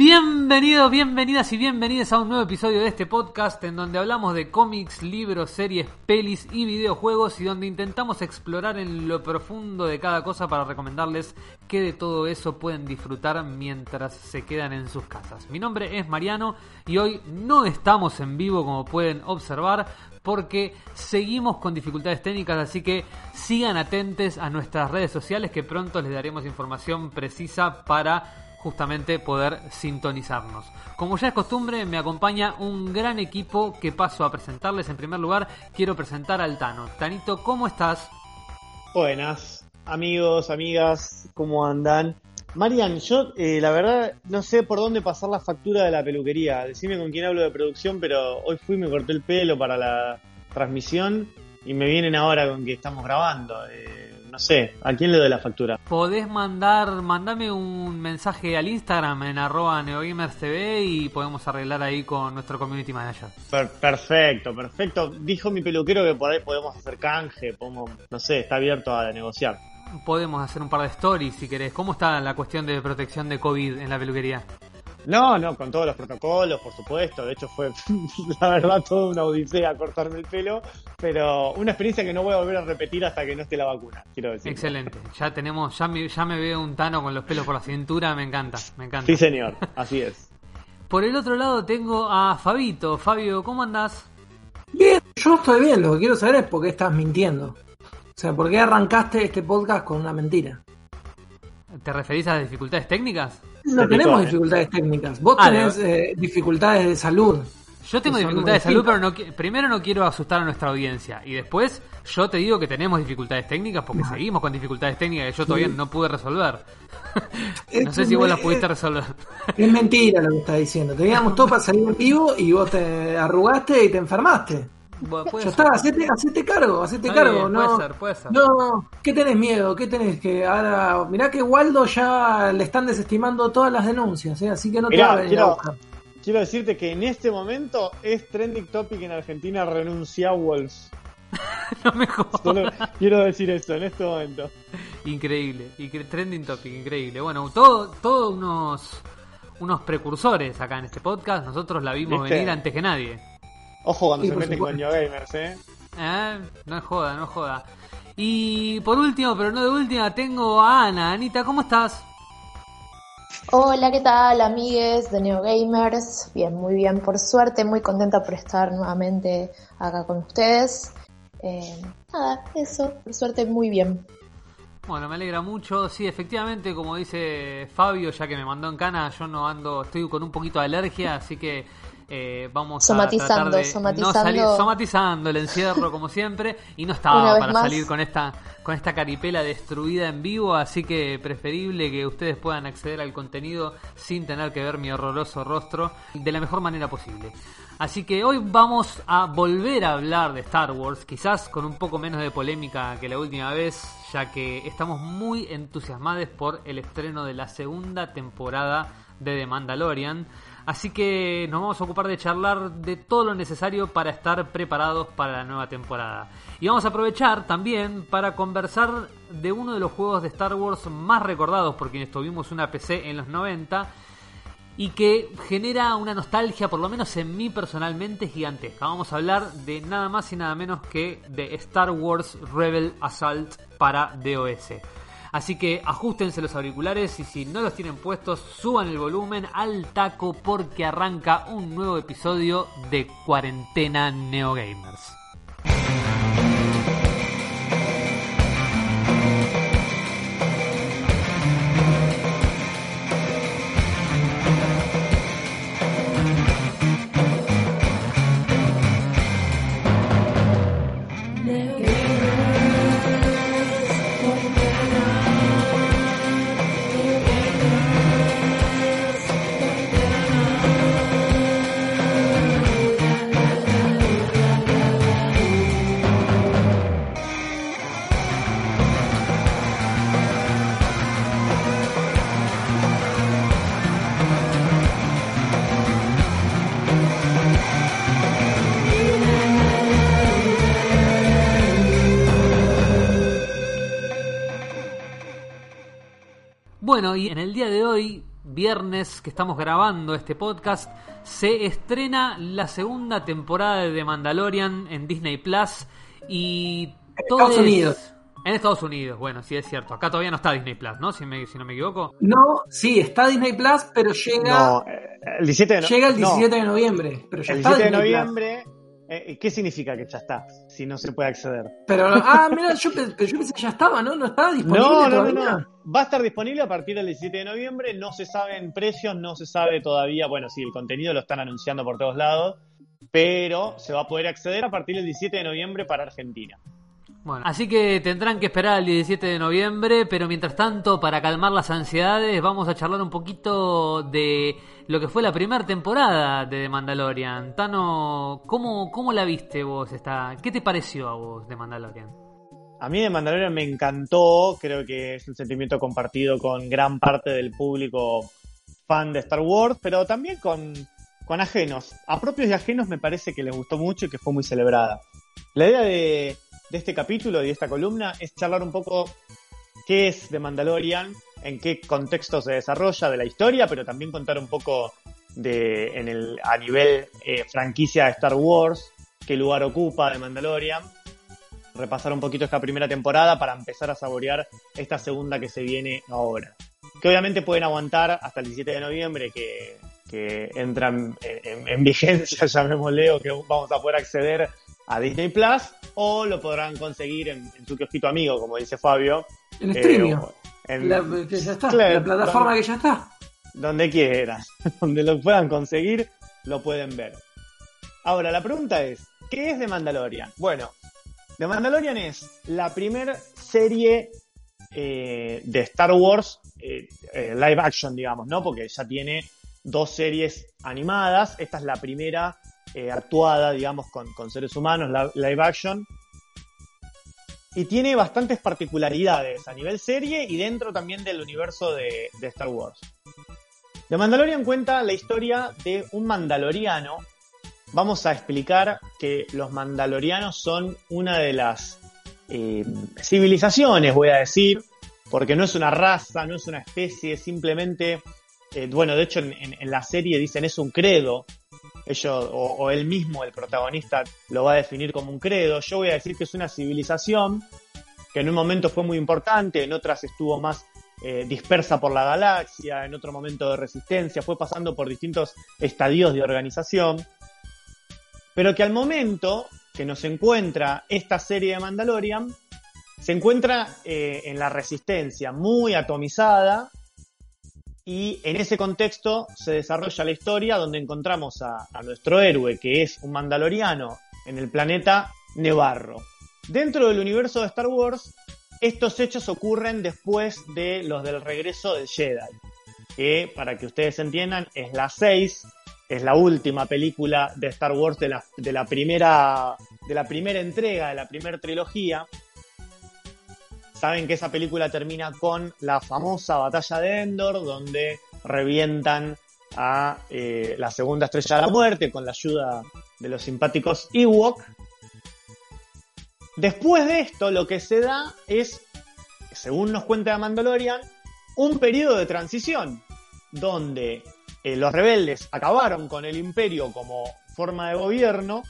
Bienvenidos, bienvenidas y bienvenidos a un nuevo episodio de este podcast en donde hablamos de cómics, libros, series, pelis y videojuegos y donde intentamos explorar en lo profundo de cada cosa para recomendarles que de todo eso pueden disfrutar mientras se quedan en sus casas. Mi nombre es Mariano y hoy no estamos en vivo como pueden observar porque seguimos con dificultades técnicas, así que sigan atentos a nuestras redes sociales que pronto les daremos información precisa para justamente poder sintonizarnos. Como ya es costumbre, me acompaña un gran equipo que paso a presentarles. En primer lugar, quiero presentar al Tano. Tanito, ¿cómo estás? Buenas, amigos, amigas, ¿cómo andan? Marian, yo eh, la verdad no sé por dónde pasar la factura de la peluquería. Decime con quién hablo de producción, pero hoy fui y me corté el pelo para la transmisión y me vienen ahora con que estamos grabando. Eh, no sé, ¿a quién le doy la factura? Podés mandar, mandame un mensaje al Instagram en arroba neogamerstv y podemos arreglar ahí con nuestro community manager. perfecto, perfecto. Dijo mi peluquero que por ahí podemos hacer canje, podemos, no sé, está abierto a negociar. Podemos hacer un par de stories si querés. ¿Cómo está la cuestión de protección de COVID en la peluquería? No, no, con todos los protocolos, por supuesto. De hecho, fue, la verdad, toda una odisea cortarme el pelo. Pero una experiencia que no voy a volver a repetir hasta que no esté la vacuna, quiero decir. Excelente. Ya tenemos, ya me, ya me veo un tano con los pelos por la cintura. Me encanta, me encanta. Sí, señor, así es. Por el otro lado tengo a Fabito. Fabio, ¿cómo andás? Bien, yo estoy bien. Lo que quiero saber es por qué estás mintiendo. O sea, ¿por qué arrancaste este podcast con una mentira? ¿Te referís a las dificultades técnicas? No tenemos dificultades técnicas. Vos ah, tenés eh, dificultades de salud. Yo tengo dificultades de salud, pero no, primero no quiero asustar a nuestra audiencia. Y después yo te digo que tenemos dificultades técnicas porque seguimos con dificultades técnicas que yo todavía no pude resolver. no sé si vos las pudiste resolver. Es mentira lo que estás diciendo. Teníamos todo para salir en vivo y vos te arrugaste y te enfermaste. Ya está, hacete, cargo, hacete cargo. no, puede ser, puede ser. No, ¿qué tenés miedo? ¿Qué tenés que ahora? Mirá que Waldo ya le están desestimando todas las denuncias, ¿eh? así que no te va a venir quiero, decirte que en este momento es trending topic en Argentina renuncia a Wolves. no me jodas. quiero decir esto en este momento. Increíble, trending topic, increíble. Bueno, todos todo unos unos precursores acá en este podcast. Nosotros la vimos venir antes que nadie. Ojo cuando se meten con Gamers, ¿eh? ¿eh? No es joda, no es joda. Y por último, pero no de última, tengo a Ana. Anita, ¿cómo estás? Hola, ¿qué tal, amigues de NeoGamers? Bien, muy bien, por suerte, muy contenta por estar nuevamente acá con ustedes. Eh, nada, eso, por suerte, muy bien. Bueno, me alegra mucho. Sí, efectivamente, como dice Fabio, ya que me mandó en cana, yo no ando, estoy con un poquito de alergia, así que eh, vamos a tratar de somatizando. No salir, somatizando el encierro como siempre y no estaba para salir con esta con esta caripela destruida en vivo, así que preferible que ustedes puedan acceder al contenido sin tener que ver mi horroroso rostro de la mejor manera posible. Así que hoy vamos a volver a hablar de Star Wars, quizás con un poco menos de polémica que la última vez, ya que estamos muy entusiasmados por el estreno de la segunda temporada de The Mandalorian. Así que nos vamos a ocupar de charlar de todo lo necesario para estar preparados para la nueva temporada. Y vamos a aprovechar también para conversar de uno de los juegos de Star Wars más recordados por quienes tuvimos una PC en los 90 y que genera una nostalgia, por lo menos en mí personalmente, gigantesca. Vamos a hablar de nada más y nada menos que de Star Wars Rebel Assault para DOS. Así que ajustense los auriculares y si no los tienen puestos, suban el volumen al taco porque arranca un nuevo episodio de Cuarentena Neogamers. Bueno, y en el día de hoy viernes que estamos grabando este podcast, se estrena la segunda temporada de The Mandalorian en Disney Plus y Estados Unidos. En Estados Unidos, bueno, sí es cierto. Acá todavía no está Disney Plus, ¿no? Si, si no me equivoco. No, sí, está Disney Plus, pero llega. No, el 17 de, llega el 17 de noviembre. Pero ya el está 17 de noviembre. ¿Qué significa que ya está? Si no se puede acceder. Pero, ah, mira, yo, yo pensé que ya estaba, ¿no? No estaba disponible. No, no, todavía? no, Va a estar disponible a partir del 17 de noviembre. No se saben precios, no se sabe todavía. Bueno, sí, el contenido lo están anunciando por todos lados. Pero se va a poder acceder a partir del 17 de noviembre para Argentina. Bueno, así que tendrán que esperar al 17 de noviembre, pero mientras tanto, para calmar las ansiedades, vamos a charlar un poquito de lo que fue la primera temporada de The Mandalorian. Tano, ¿cómo, cómo la viste vos? Esta, ¿Qué te pareció a vos de Mandalorian? A mí de Mandalorian me encantó, creo que es un sentimiento compartido con gran parte del público fan de Star Wars, pero también con, con ajenos. A propios y ajenos me parece que les gustó mucho y que fue muy celebrada. La idea de de este capítulo y de esta columna es charlar un poco qué es The Mandalorian, en qué contexto se desarrolla de la historia, pero también contar un poco de en el, a nivel eh, franquicia de Star Wars, qué lugar ocupa The Mandalorian, repasar un poquito esta primera temporada para empezar a saborear esta segunda que se viene ahora. Que obviamente pueden aguantar hasta el 17 de noviembre que, que entran en, en vigencia, llamémosle, o que vamos a poder acceder a Disney Plus o lo podrán conseguir en, su kiosquito amigo, como dice Fabio. En streaming. Eh, la, ya está, la plataforma que ya está. Donde quieras, donde lo puedan conseguir, lo pueden ver. Ahora, la pregunta es, ¿qué es The Mandalorian? Bueno, The Mandalorian es la primera serie eh, de Star Wars eh, live action, digamos, ¿no? Porque ya tiene dos series animadas. Esta es la primera eh, actuada, digamos, con, con, seres humanos, live action. Y tiene bastantes particularidades a nivel serie y dentro también del universo de, Star Wars. The Mandalorian cuenta la historia de un mandaloriano. Vamos a explicar que los mandalorianos son una de las eh, civilizaciones, voy a decir, porque no es una raza, no es una especie, simplemente, eh, bueno, de hecho en, en, la serie dicen es un credo, ellos, o, él mismo, el protagonista, lo va a definir como un credo. Yo voy a decir que es una civilización que en un momento fue muy importante, en otras estuvo más eh, dispersa por la galaxia, en otro momento de resistencia, fue pasando por distintos estadios de organización, pero que al momento que nos encuentra esta serie de Mandalorian, se encuentra eh, en la resistencia, muy atomizada, y en ese contexto se desarrolla la historia donde encontramos a, nuestro héroe, que es un mandaloriano, en el planeta Nevarro. Dentro del universo de Star Wars, estos hechos ocurren después de los del regreso del Jedi, que para que ustedes entiendan es la 6, es la última película de Star Wars de de la primera, de la primera entrega, de la primera trilogía, Saben que esa película termina con la famosa batalla de Endor, donde revientan a eh, la segunda estrella de la muerte con la ayuda de los simpáticos Ewok. Después de esto, lo que se da es, según nos cuenta Mandalorian, un periodo de transición, donde eh, los rebeldes acabaron con el imperio como forma de gobierno,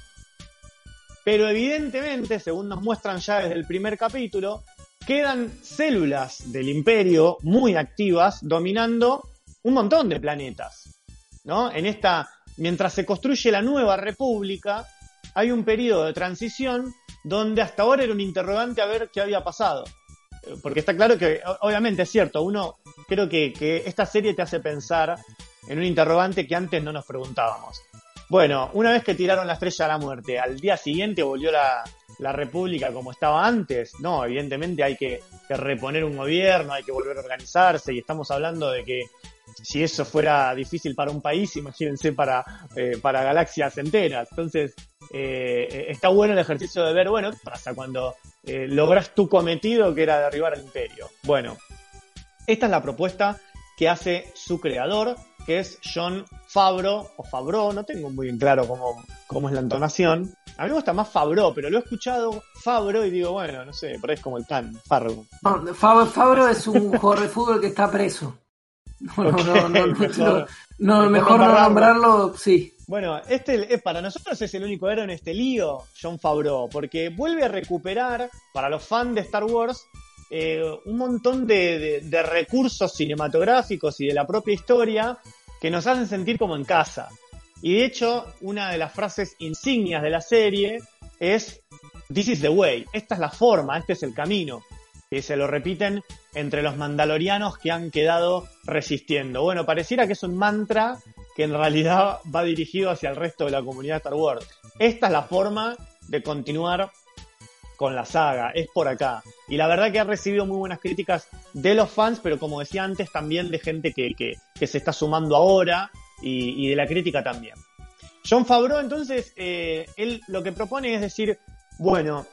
pero evidentemente, según nos muestran ya desde el primer capítulo, quedan células del imperio muy activas dominando un montón de planetas. ¿no? En esta, mientras se construye la nueva república, hay un periodo de transición donde hasta ahora era un interrogante a ver qué había pasado. Porque está claro que, obviamente es cierto, uno creo que, que esta serie te hace pensar en un interrogante que antes no nos preguntábamos. Bueno, una vez que tiraron la estrella a la muerte, al día siguiente volvió la, la República como estaba antes. No, evidentemente hay que, reponer un gobierno, hay que volver a organizarse y estamos hablando de que si eso fuera difícil para un país, imagínense para, eh, para galaxias enteras. Entonces, eh, está bueno el ejercicio de ver, bueno, ¿qué pasa cuando eh, logras tu cometido que era derribar al imperio? Bueno, esta es la propuesta que hace su creador, que es John Fabro, o Fabro, no tengo muy bien claro cómo, cómo es la entonación, a mí me gusta más Fabro, pero lo he escuchado Fabro y digo, bueno, no sé, por ahí es como el pan, Fabro. Fabro es un jugador de fútbol que está preso. No, no, no, no, no, mejor no nombrarlo, sí. Bueno, este para nosotros es el único héroe en este lío, John Favreau, porque vuelve a recuperar, para los fans de Star Wars, eh, un montón de, recursos cinematográficos y de la propia historia que nos hacen sentir como en casa. Y de hecho, una de las frases insignias de la serie es This is the way, esta es la forma, este es el camino que se lo repiten entre los mandalorianos que han quedado resistiendo. Bueno, pareciera que es un mantra que en realidad va dirigido hacia el resto de la comunidad Star Wars. Esta es la forma de continuar con la saga, es por acá. Y la verdad que ha recibido muy buenas críticas de los fans, pero como decía antes, también de gente que, se está sumando ahora y, de la crítica también. John Favreau, entonces, eh, él lo que propone es decir, bueno,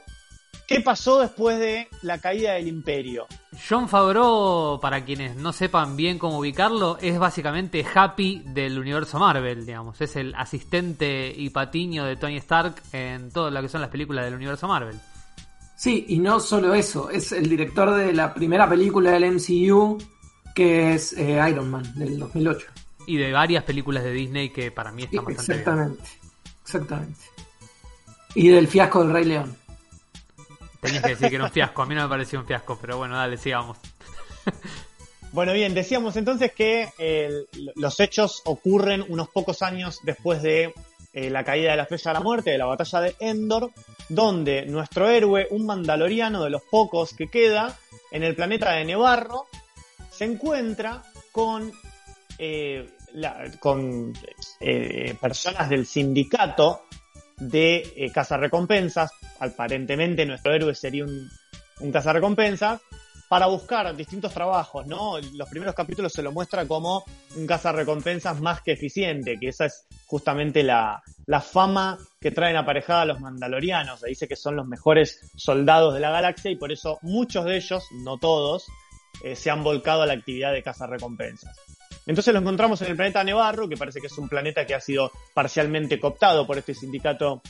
¿Qué pasó después de la caída del imperio? John Favreau, para quienes no sepan bien cómo ubicarlo, es básicamente Happy del universo Marvel, digamos. Es el asistente y patiño de Tony Stark en todo lo que son las películas del universo Marvel. Sí, y no solo eso, es el director de la primera película del MCU, que es eh, Iron Man, del 2008. Y de varias películas de Disney que para mí están bastante Exactamente, exactamente. Y del fiasco del Rey León. Tenías que decir que era un fiasco. A mí no me pareció un fiasco, pero bueno, dale, sigamos. Bueno, bien, decíamos entonces que eh, los hechos ocurren unos pocos años después de eh, la caída de la Estrella de la Muerte, de la batalla de Endor, donde nuestro héroe, un mandaloriano de los pocos que queda, en el planeta de Nevarro, se encuentra con, eh, con personas del sindicato de eh, cazarrecompensas. Aparentemente nuestro héroe sería un, un cazarrecompensas para buscar distintos trabajos, ¿no? Los primeros capítulos se lo muestra como un cazarrecompensas más que eficiente, que esa es justamente la, la fama que traen aparejada los mandalorianos. Se dice que son los mejores soldados de la galaxia y por eso muchos de ellos, no todos, eh, se han volcado a la actividad de cazarrecompensas. Entonces lo encontramos en el planeta Nevarro, que parece que es un planeta que ha sido parcialmente cooptado por este sindicato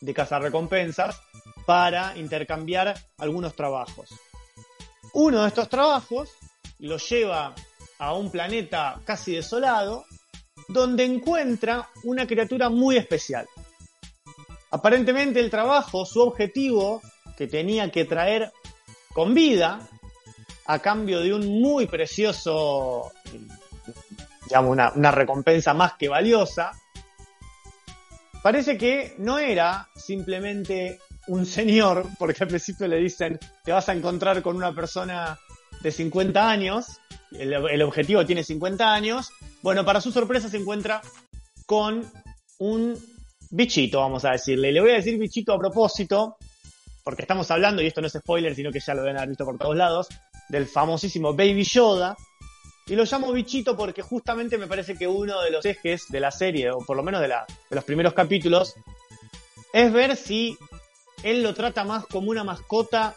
de cazarrecompensas para intercambiar algunos trabajos. Uno de estos trabajos lo lleva a un planeta casi desolado, donde encuentra una criatura muy especial. Aparentemente el trabajo, su objetivo, que tenía que traer con vida, a cambio de un muy precioso digamos, una, recompensa más que valiosa, parece que no era simplemente un señor, porque al principio le dicen, te vas a encontrar con una persona de 50 años, el, objetivo tiene 50 años, bueno, para su sorpresa se encuentra con un bichito, vamos a decirle. Le voy a decir bichito a propósito, porque estamos hablando, y esto no es spoiler, sino que ya lo deben haber visto por todos lados, del famosísimo Baby Yoda, y lo llamo bichito porque justamente me parece que uno de los ejes de la serie, o por lo menos de, la, de los primeros capítulos, es ver si él lo trata más como una mascota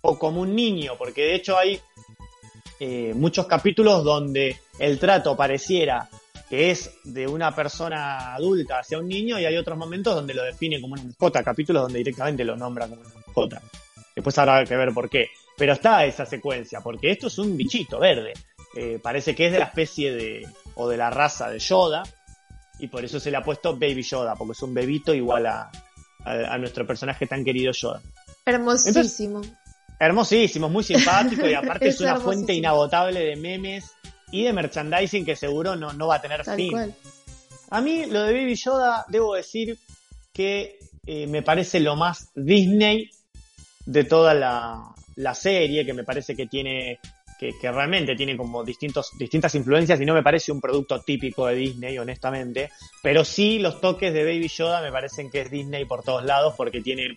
o como un niño, porque de hecho hay eh, muchos capítulos donde el trato pareciera que es de una persona adulta hacia un niño y hay otros momentos donde lo define como una mascota, capítulos donde directamente lo nombra como una mascota. Después habrá que ver por qué. Pero está esa secuencia, porque esto es un bichito verde. Eh, parece que es de la especie de, o de la raza de Yoda, y por eso se le ha puesto Baby Yoda, porque es un bebito igual a, a, nuestro personaje tan querido Yoda. Hermosísimo. hermosísimo, muy simpático y aparte es, una fuente inagotable de memes y de merchandising que seguro no, no va a tener fin. A mí lo de Baby Yoda, debo decir que eh, me parece lo más Disney de toda la, la serie, que me parece que tiene que, realmente tiene como distintos, distintas influencias y no me parece un producto típico de Disney, honestamente. Pero sí los toques de Baby Yoda me parecen que es Disney por todos lados porque tiene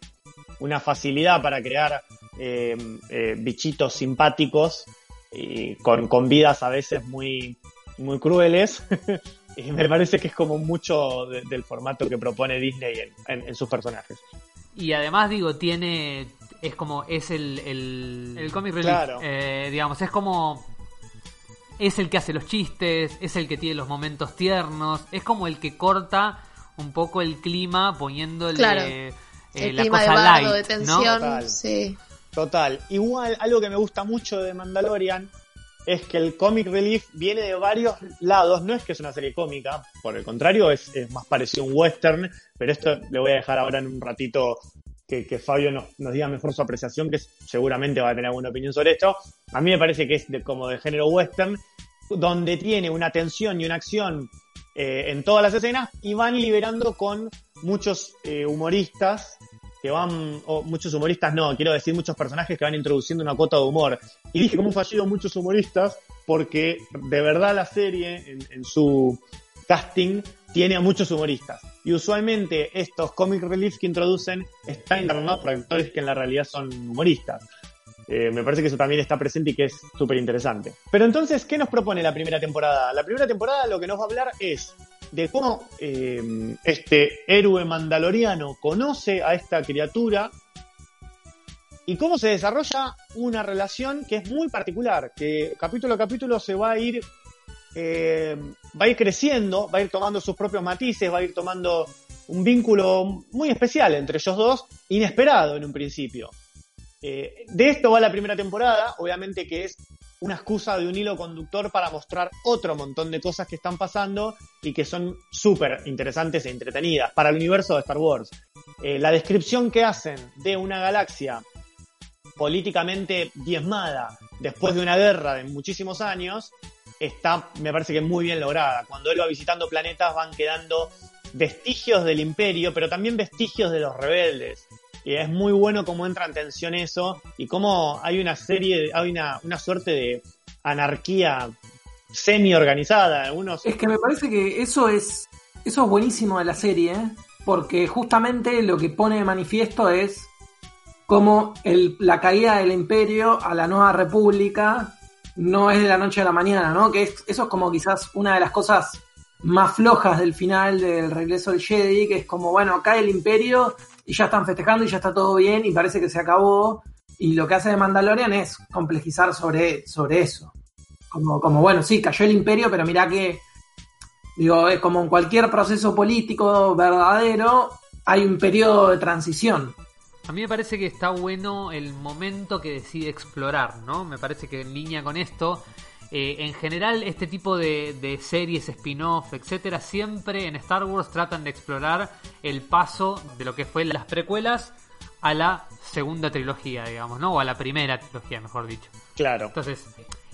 una facilidad para crear eh, eh, bichitos simpáticos y con, con, vidas a veces muy, muy crueles. y me parece que es como mucho del formato que propone Disney en, sus personajes. Y además digo, tiene, es como, es el, el, el comic relief. Eh, digamos, es como, es el que hace los chistes, es el que tiene los momentos tiernos, es como el que corta un poco el clima poniéndole eh, la cosa light, de tensión, Total. sí. Total. Igual, algo que me gusta mucho de Mandalorian es que el comic relief viene de varios lados, no es que es una serie cómica, por el contrario, es, más parecido a un western, pero esto le voy a dejar ahora en un ratito que, Fabio nos, diga mejor su apreciación, que seguramente va a tener alguna opinión sobre esto. A mí me parece que es como de género western, donde tiene una tensión y una acción eh, en todas las escenas y van liberando con muchos eh, humoristas que van, o muchos humoristas no, quiero decir muchos personajes que van introduciendo una cuota de humor. Y dije, ¿cómo fallido muchos humoristas? Porque de verdad la serie, en, su casting, tiene a muchos humoristas. Y usualmente estos comic reliefs que introducen están internados por actores que en la realidad son humoristas. Eh, me parece que eso también está presente y que es súper interesante. Pero entonces, ¿qué nos propone la primera temporada? La primera temporada lo que nos va a hablar es de cómo eh, este héroe mandaloriano conoce a esta criatura y cómo se desarrolla una relación que es muy particular, que capítulo a capítulo se va a ir, eh, va a ir creciendo, va a ir tomando sus propios matices, va a ir tomando un vínculo muy especial entre ellos dos, inesperado en un principio. Eh, de esto va la primera temporada, obviamente que es una excusa de un hilo conductor para mostrar otro montón de cosas que están pasando y que son súper interesantes e entretenidas para el universo de Star Wars. Eh, la descripción que hacen de una galaxia políticamente diezmada después de una guerra de muchísimos años está, me parece que muy bien lograda. Cuando él va visitando planetas van quedando vestigios del imperio, pero también vestigios de los rebeldes. Y es muy bueno cómo entra en tensión eso y cómo hay una serie, hay una, una suerte de anarquía semi-organizada. Algunos... Es que me parece que eso es, eso es buenísimo de la serie, porque justamente lo que pone de manifiesto es cómo el, la caída del imperio a la nueva república no es de la noche a la mañana, ¿no? Que eso es como quizás una de las cosas más flojas del final del regreso del Jedi, que es como, bueno, cae el imperio y ya están festejando y ya está todo bien y parece que se acabó. Y lo que hace de Mandalorian es complejizar sobre, sobre eso. Como, como, bueno, sí, cayó el imperio, pero mira que, digo, es como en cualquier proceso político verdadero, hay un periodo de transición. A mí me parece que está bueno el momento que decide explorar, ¿no? Me parece que en línea con esto eh, en general, este tipo de, series, spin-off, etcétera, siempre en Star Wars tratan de explorar el paso de lo que fue las precuelas a la segunda trilogía, digamos, ¿no? O a la primera trilogía, mejor dicho. Claro. Entonces,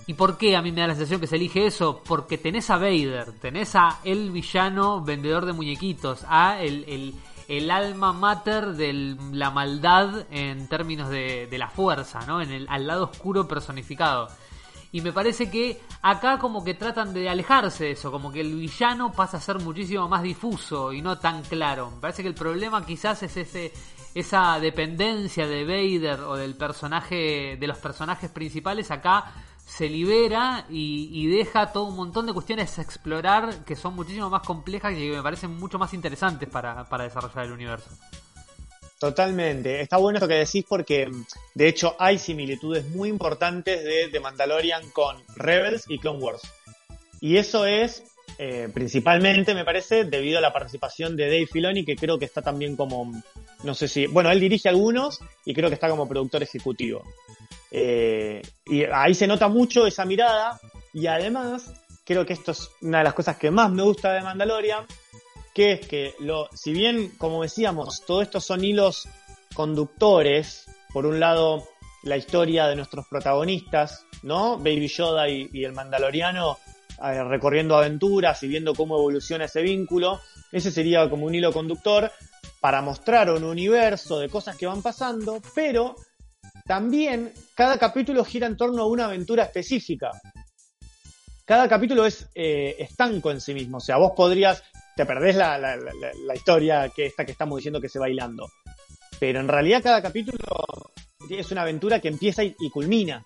¿y por qué a mí me da la sensación que se elige eso? Porque tenés a Vader, tenés a el villano vendedor de muñequitos, a el, el, alma mater de la maldad en términos de, de la fuerza, ¿no? En el, al lado oscuro personificado. Y me parece que acá como que tratan de alejarse de eso, como que el villano pasa a ser muchísimo más difuso y no tan claro. Me parece que el problema quizás es ese esa dependencia de Vader o del personaje de los personajes principales acá se libera y, deja todo un montón de cuestiones a explorar que son muchísimo más complejas y que me parecen mucho más interesantes para, para desarrollar el universo. Totalmente. Está bueno esto que decís porque, de hecho, hay similitudes muy importantes de The Mandalorian con Rebels y Clone Wars. Y eso es, eh, principalmente, me parece, debido a la participación de Dave Filoni, que creo que está también como, no sé si, bueno, él dirige algunos y creo que está como productor ejecutivo. Eh, y ahí se nota mucho esa mirada y además, creo que esto es una de las cosas que más me gusta de Mandalorian, que es que, lo, si bien, como decíamos, todo esto son hilos conductores, por un lado, la historia de nuestros protagonistas, ¿no? Baby Yoda y, el Mandaloriano eh, recorriendo aventuras y viendo cómo evoluciona ese vínculo. Ese sería como un hilo conductor para mostrar un universo de cosas que van pasando, pero también cada capítulo gira en torno a una aventura específica. Cada capítulo es eh, estanco en sí mismo, o sea, vos podrías te perdés la, la, historia que esta que estamos diciendo que se va. Pero en realidad cada capítulo es una aventura que empieza y, culmina.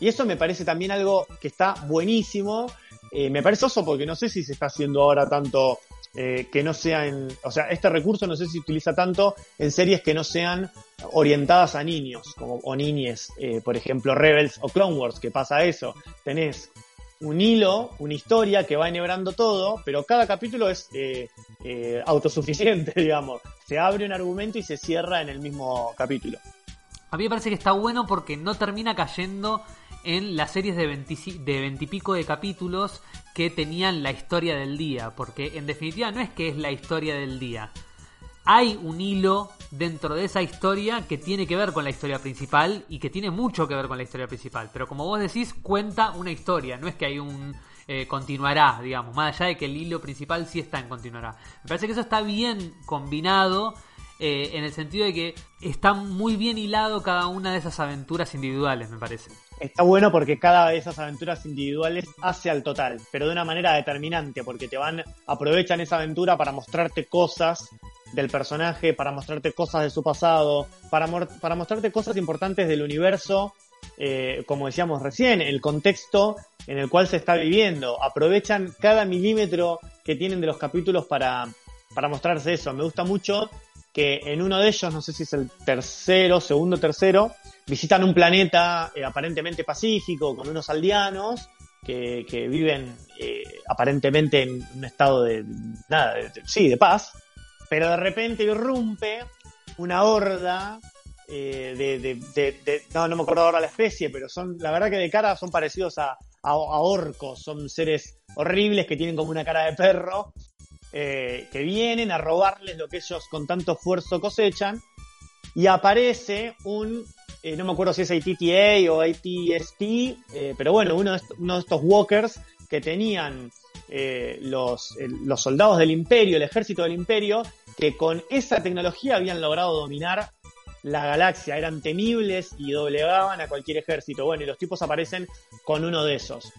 Y eso me parece también algo que está buenísimo. Eh, me parece oso porque no sé si se está haciendo ahora tanto eh, que no sean, o sea, este recurso no sé si se utiliza tanto en series que no sean orientadas a niños, como o niñes, eh, por ejemplo Rebels o Clone Wars, que pasa eso. Tenés un hilo, una historia que va enhebrando todo, pero cada capítulo es eh, autosuficiente, digamos. Se abre un argumento y se cierra en el mismo capítulo. A mí me parece que está bueno porque no termina cayendo en las series de de veintipico de capítulos que tenían la historia del día, porque en definitiva no es que es la historia del día. Hay un hilo dentro de esa historia que tiene que ver con la historia principal y que tiene mucho que ver con la historia principal. Pero como vos decís, cuenta una historia, no es que hay un eh, continuará, digamos, más allá de que el hilo principal sí está en continuará. Me parece que eso está bien combinado eh, en el sentido de que está muy bien hilado cada una de esas aventuras individuales, me parece. Está bueno porque cada de esas aventuras individuales hace al total, pero de una manera determinante, porque te van, aprovechan esa aventura para mostrarte cosas del personaje, para mostrarte cosas de su pasado, para, para mostrarte cosas importantes del universo eh, como decíamos recién, el contexto en el cual se está viviendo. Aprovechan cada milímetro que tienen de los capítulos para, para mostrarse eso. Me gusta mucho que en uno de ellos, no sé si es el tercero, segundo, tercero, visitan un planeta eh, aparentemente pacífico con unos aldeanos que, viven eh, aparentemente en un estado de, nada, sí, de paz, pero de repente irrumpe una horda eh, de, no, no me acuerdo ahora la especie, pero son, la verdad que de cara son parecidos a, a, orcos, son seres horribles que tienen como una cara de perro, eh, que vienen a robarles lo que ellos con tanto esfuerzo cosechan, y aparece un, eh, no me acuerdo si es ATTA o ATST, pero bueno, uno de, uno de estos walkers que tenían los, los soldados del imperio, el ejército del imperio, que con esa tecnología habían logrado dominar la galaxia, eran temibles y doblegaban a cualquier ejército. Bueno, y los tipos aparecen con uno de esos.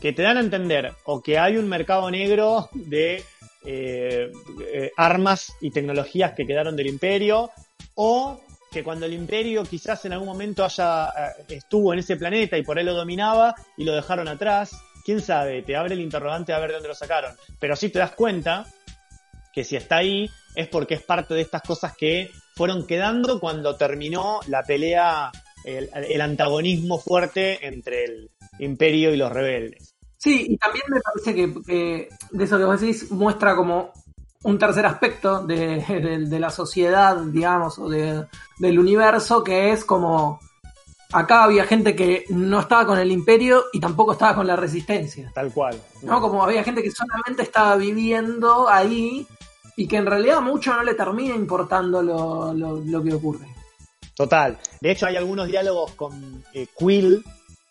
Que te dan a entender o que hay un mercado negro de eh, eh, armas y tecnologías que quedaron del imperio, o que cuando el imperio quizás en algún momento haya eh, estuvo en ese planeta y por él lo dominaba y lo dejaron atrás, quién sabe, te abre el interrogante a ver de dónde lo sacaron. Pero sí te das cuenta que si está ahí es porque es parte de estas cosas que fueron quedando cuando terminó la pelea, el, antagonismo fuerte entre el imperio y los rebeldes. Sí, y también me parece que, de eso que vos decís muestra como un tercer aspecto de, la sociedad, digamos, o del universo, que es como acá había gente que no estaba con el imperio y tampoco estaba con la resistencia. Tal cual. ¿No? Como había gente que solamente estaba viviendo ahí y que en realidad mucho no le termina importando lo, lo, que ocurre. Total. De hecho, hay algunos diálogos con eh, Quill,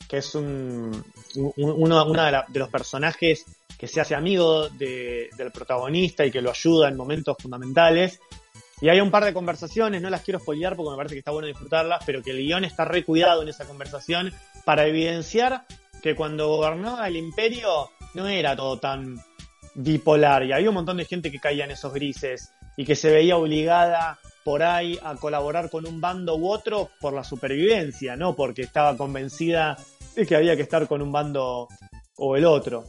que es un, uno, de, los personajes que se hace amigo del protagonista y que lo ayuda en momentos fundamentales. Y hay un par de conversaciones, no las quiero spoilear porque me parece que está bueno disfrutarlas, pero que el guion está recuidado en esa conversación para evidenciar que cuando gobernaba el imperio no era todo tan bipolar y había un montón de gente que caía en esos grises y que se veía obligada por ahí a colaborar con un bando u otro por la supervivencia, no porque estaba convencida que había que estar con un bando o el otro.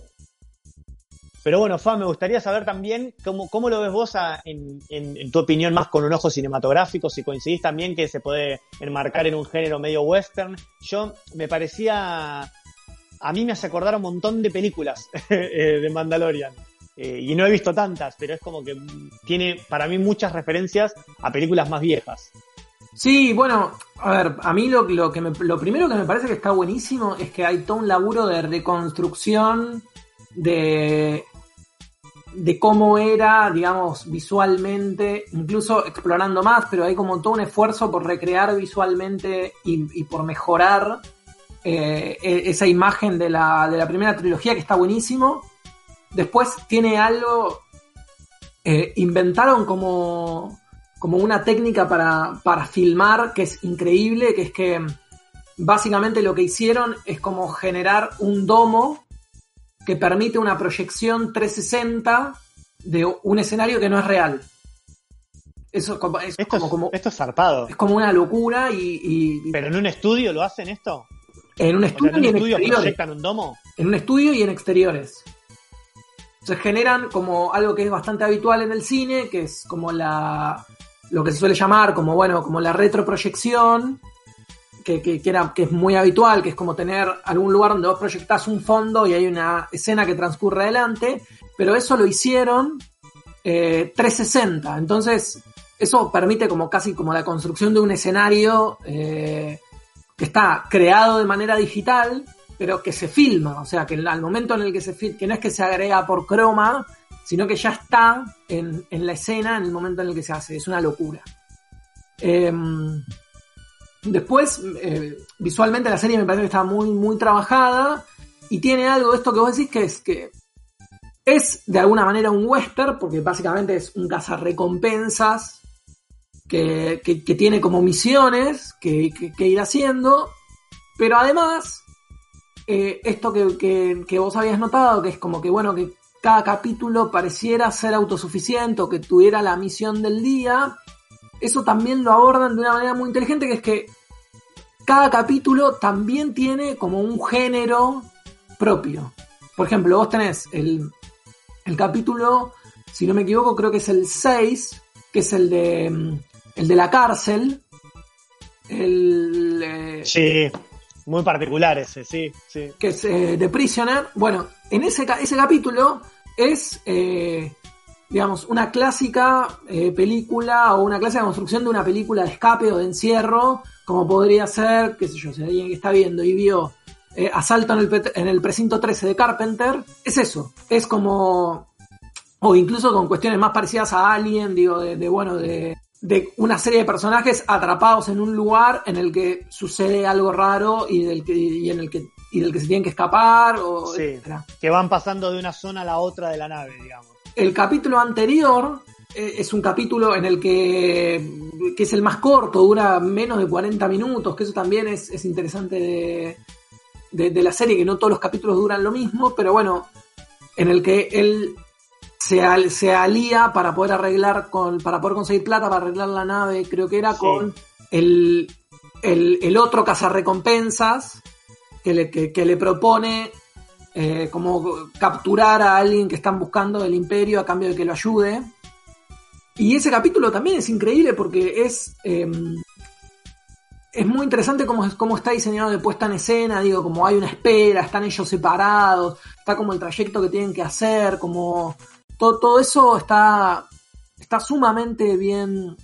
Pero bueno, Fa, me gustaría saber también cómo, cómo lo ves vos en, tu opinión más con un ojo cinematográfico, si coincidís también que se puede enmarcar en un género medio western. Yo me parecía, a mí me hace acordar un montón de películas eh, de Mandalorian. Eh, y no he visto tantas, pero es como que tiene para mí muchas referencias a películas más viejas. Sí, bueno, a ver, a mí lo, lo, que lo primero que me parece que está buenísimo es que hay todo un laburo de reconstrucción de, de cómo era, digamos, visualmente, incluso explorando más, pero hay como todo un esfuerzo por recrear visualmente y, por mejorar eh, e, esa imagen de la, de la primera trilogía que está buenísimo. Después tiene algo. Eh, inventaron como, como una técnica para, para filmar que es increíble, que es que básicamente lo que hicieron es como generar un domo que permite una proyección 360 de un escenario que no es real. Eso es esto como, esto es zarpado. Es como una locura y, ¿Pero en un estudio lo hacen esto? En un estudio, y en exteriores. proyectan un domo? En un estudio y en exteriores se generan como algo que es bastante habitual en el cine, que es como la lo que se suele llamar como bueno, como la retroproyección, que, que, era, que es muy habitual, que es como tener algún lugar donde vos proyectás un fondo y hay una escena que transcurre adelante, pero eso lo hicieron 360, eh, entonces eso permite como casi como la construcción de un escenario eh, que está creado de manera digital, pero que se filma, o sea, que al momento en el que se filma, que no es que se agrega por croma, sino que ya está en, la escena en el momento en el que se hace, es una locura. Em, después, eh, visualmente la serie me parece que está muy, muy trabajada y tiene algo de esto que vos decís que es que es de alguna manera un western, porque básicamente es un cazarrecompensas que, que, tiene como misiones que, ir haciendo, pero además, eh, esto que, que, vos habías notado, que es como que, bueno, que cada capítulo pareciera ser autosuficiente o que tuviera la misión del día, eso también lo abordan de una manera muy inteligente, que es que cada capítulo también tiene como un género propio. Por ejemplo, vos tenés el, el capítulo, si no me equivoco, creo que es el 6, que es el de mm, el de la cárcel. El, eh, sí, muy particular ese, sí, sí. Que es eh, The Prisoner. Bueno, en ese, ese capítulo es, eh, digamos, una clásica película o una clásica construcción de una película de escape o de encierro, como podría ser, qué sé yo, si alguien que está viendo y vio Asalto en el, en el precinto 13 de Carpenter, es eso, es como, o incluso con cuestiones más parecidas a Alien, digo, de bueno, de, de una serie de personajes atrapados en un lugar en el que sucede algo raro y del que, y en el que y del que se tienen que escapar o que van pasando de una zona a la otra de la nave, digamos. El capítulo anterior eh, es un capítulo en el que, que es el más corto, dura menos de 40 minutos, que eso también es, es interesante de, de, de la serie, que no todos los capítulos duran lo mismo, pero bueno, en el que él se, alía para poder arreglar con, para poder conseguir plata para arreglar la nave, creo que era con el, el, otro cazarrecompensas que le, que, le propone eh, como capturar a alguien que están buscando del imperio a cambio de que lo ayude. Y ese capítulo también es increíble porque es, em, es muy interesante cómo, cómo está diseñado de puesta en escena, digo, como hay una espera, están ellos separados, está como el trayecto que tienen que hacer, como todo, eso está, está sumamente bien,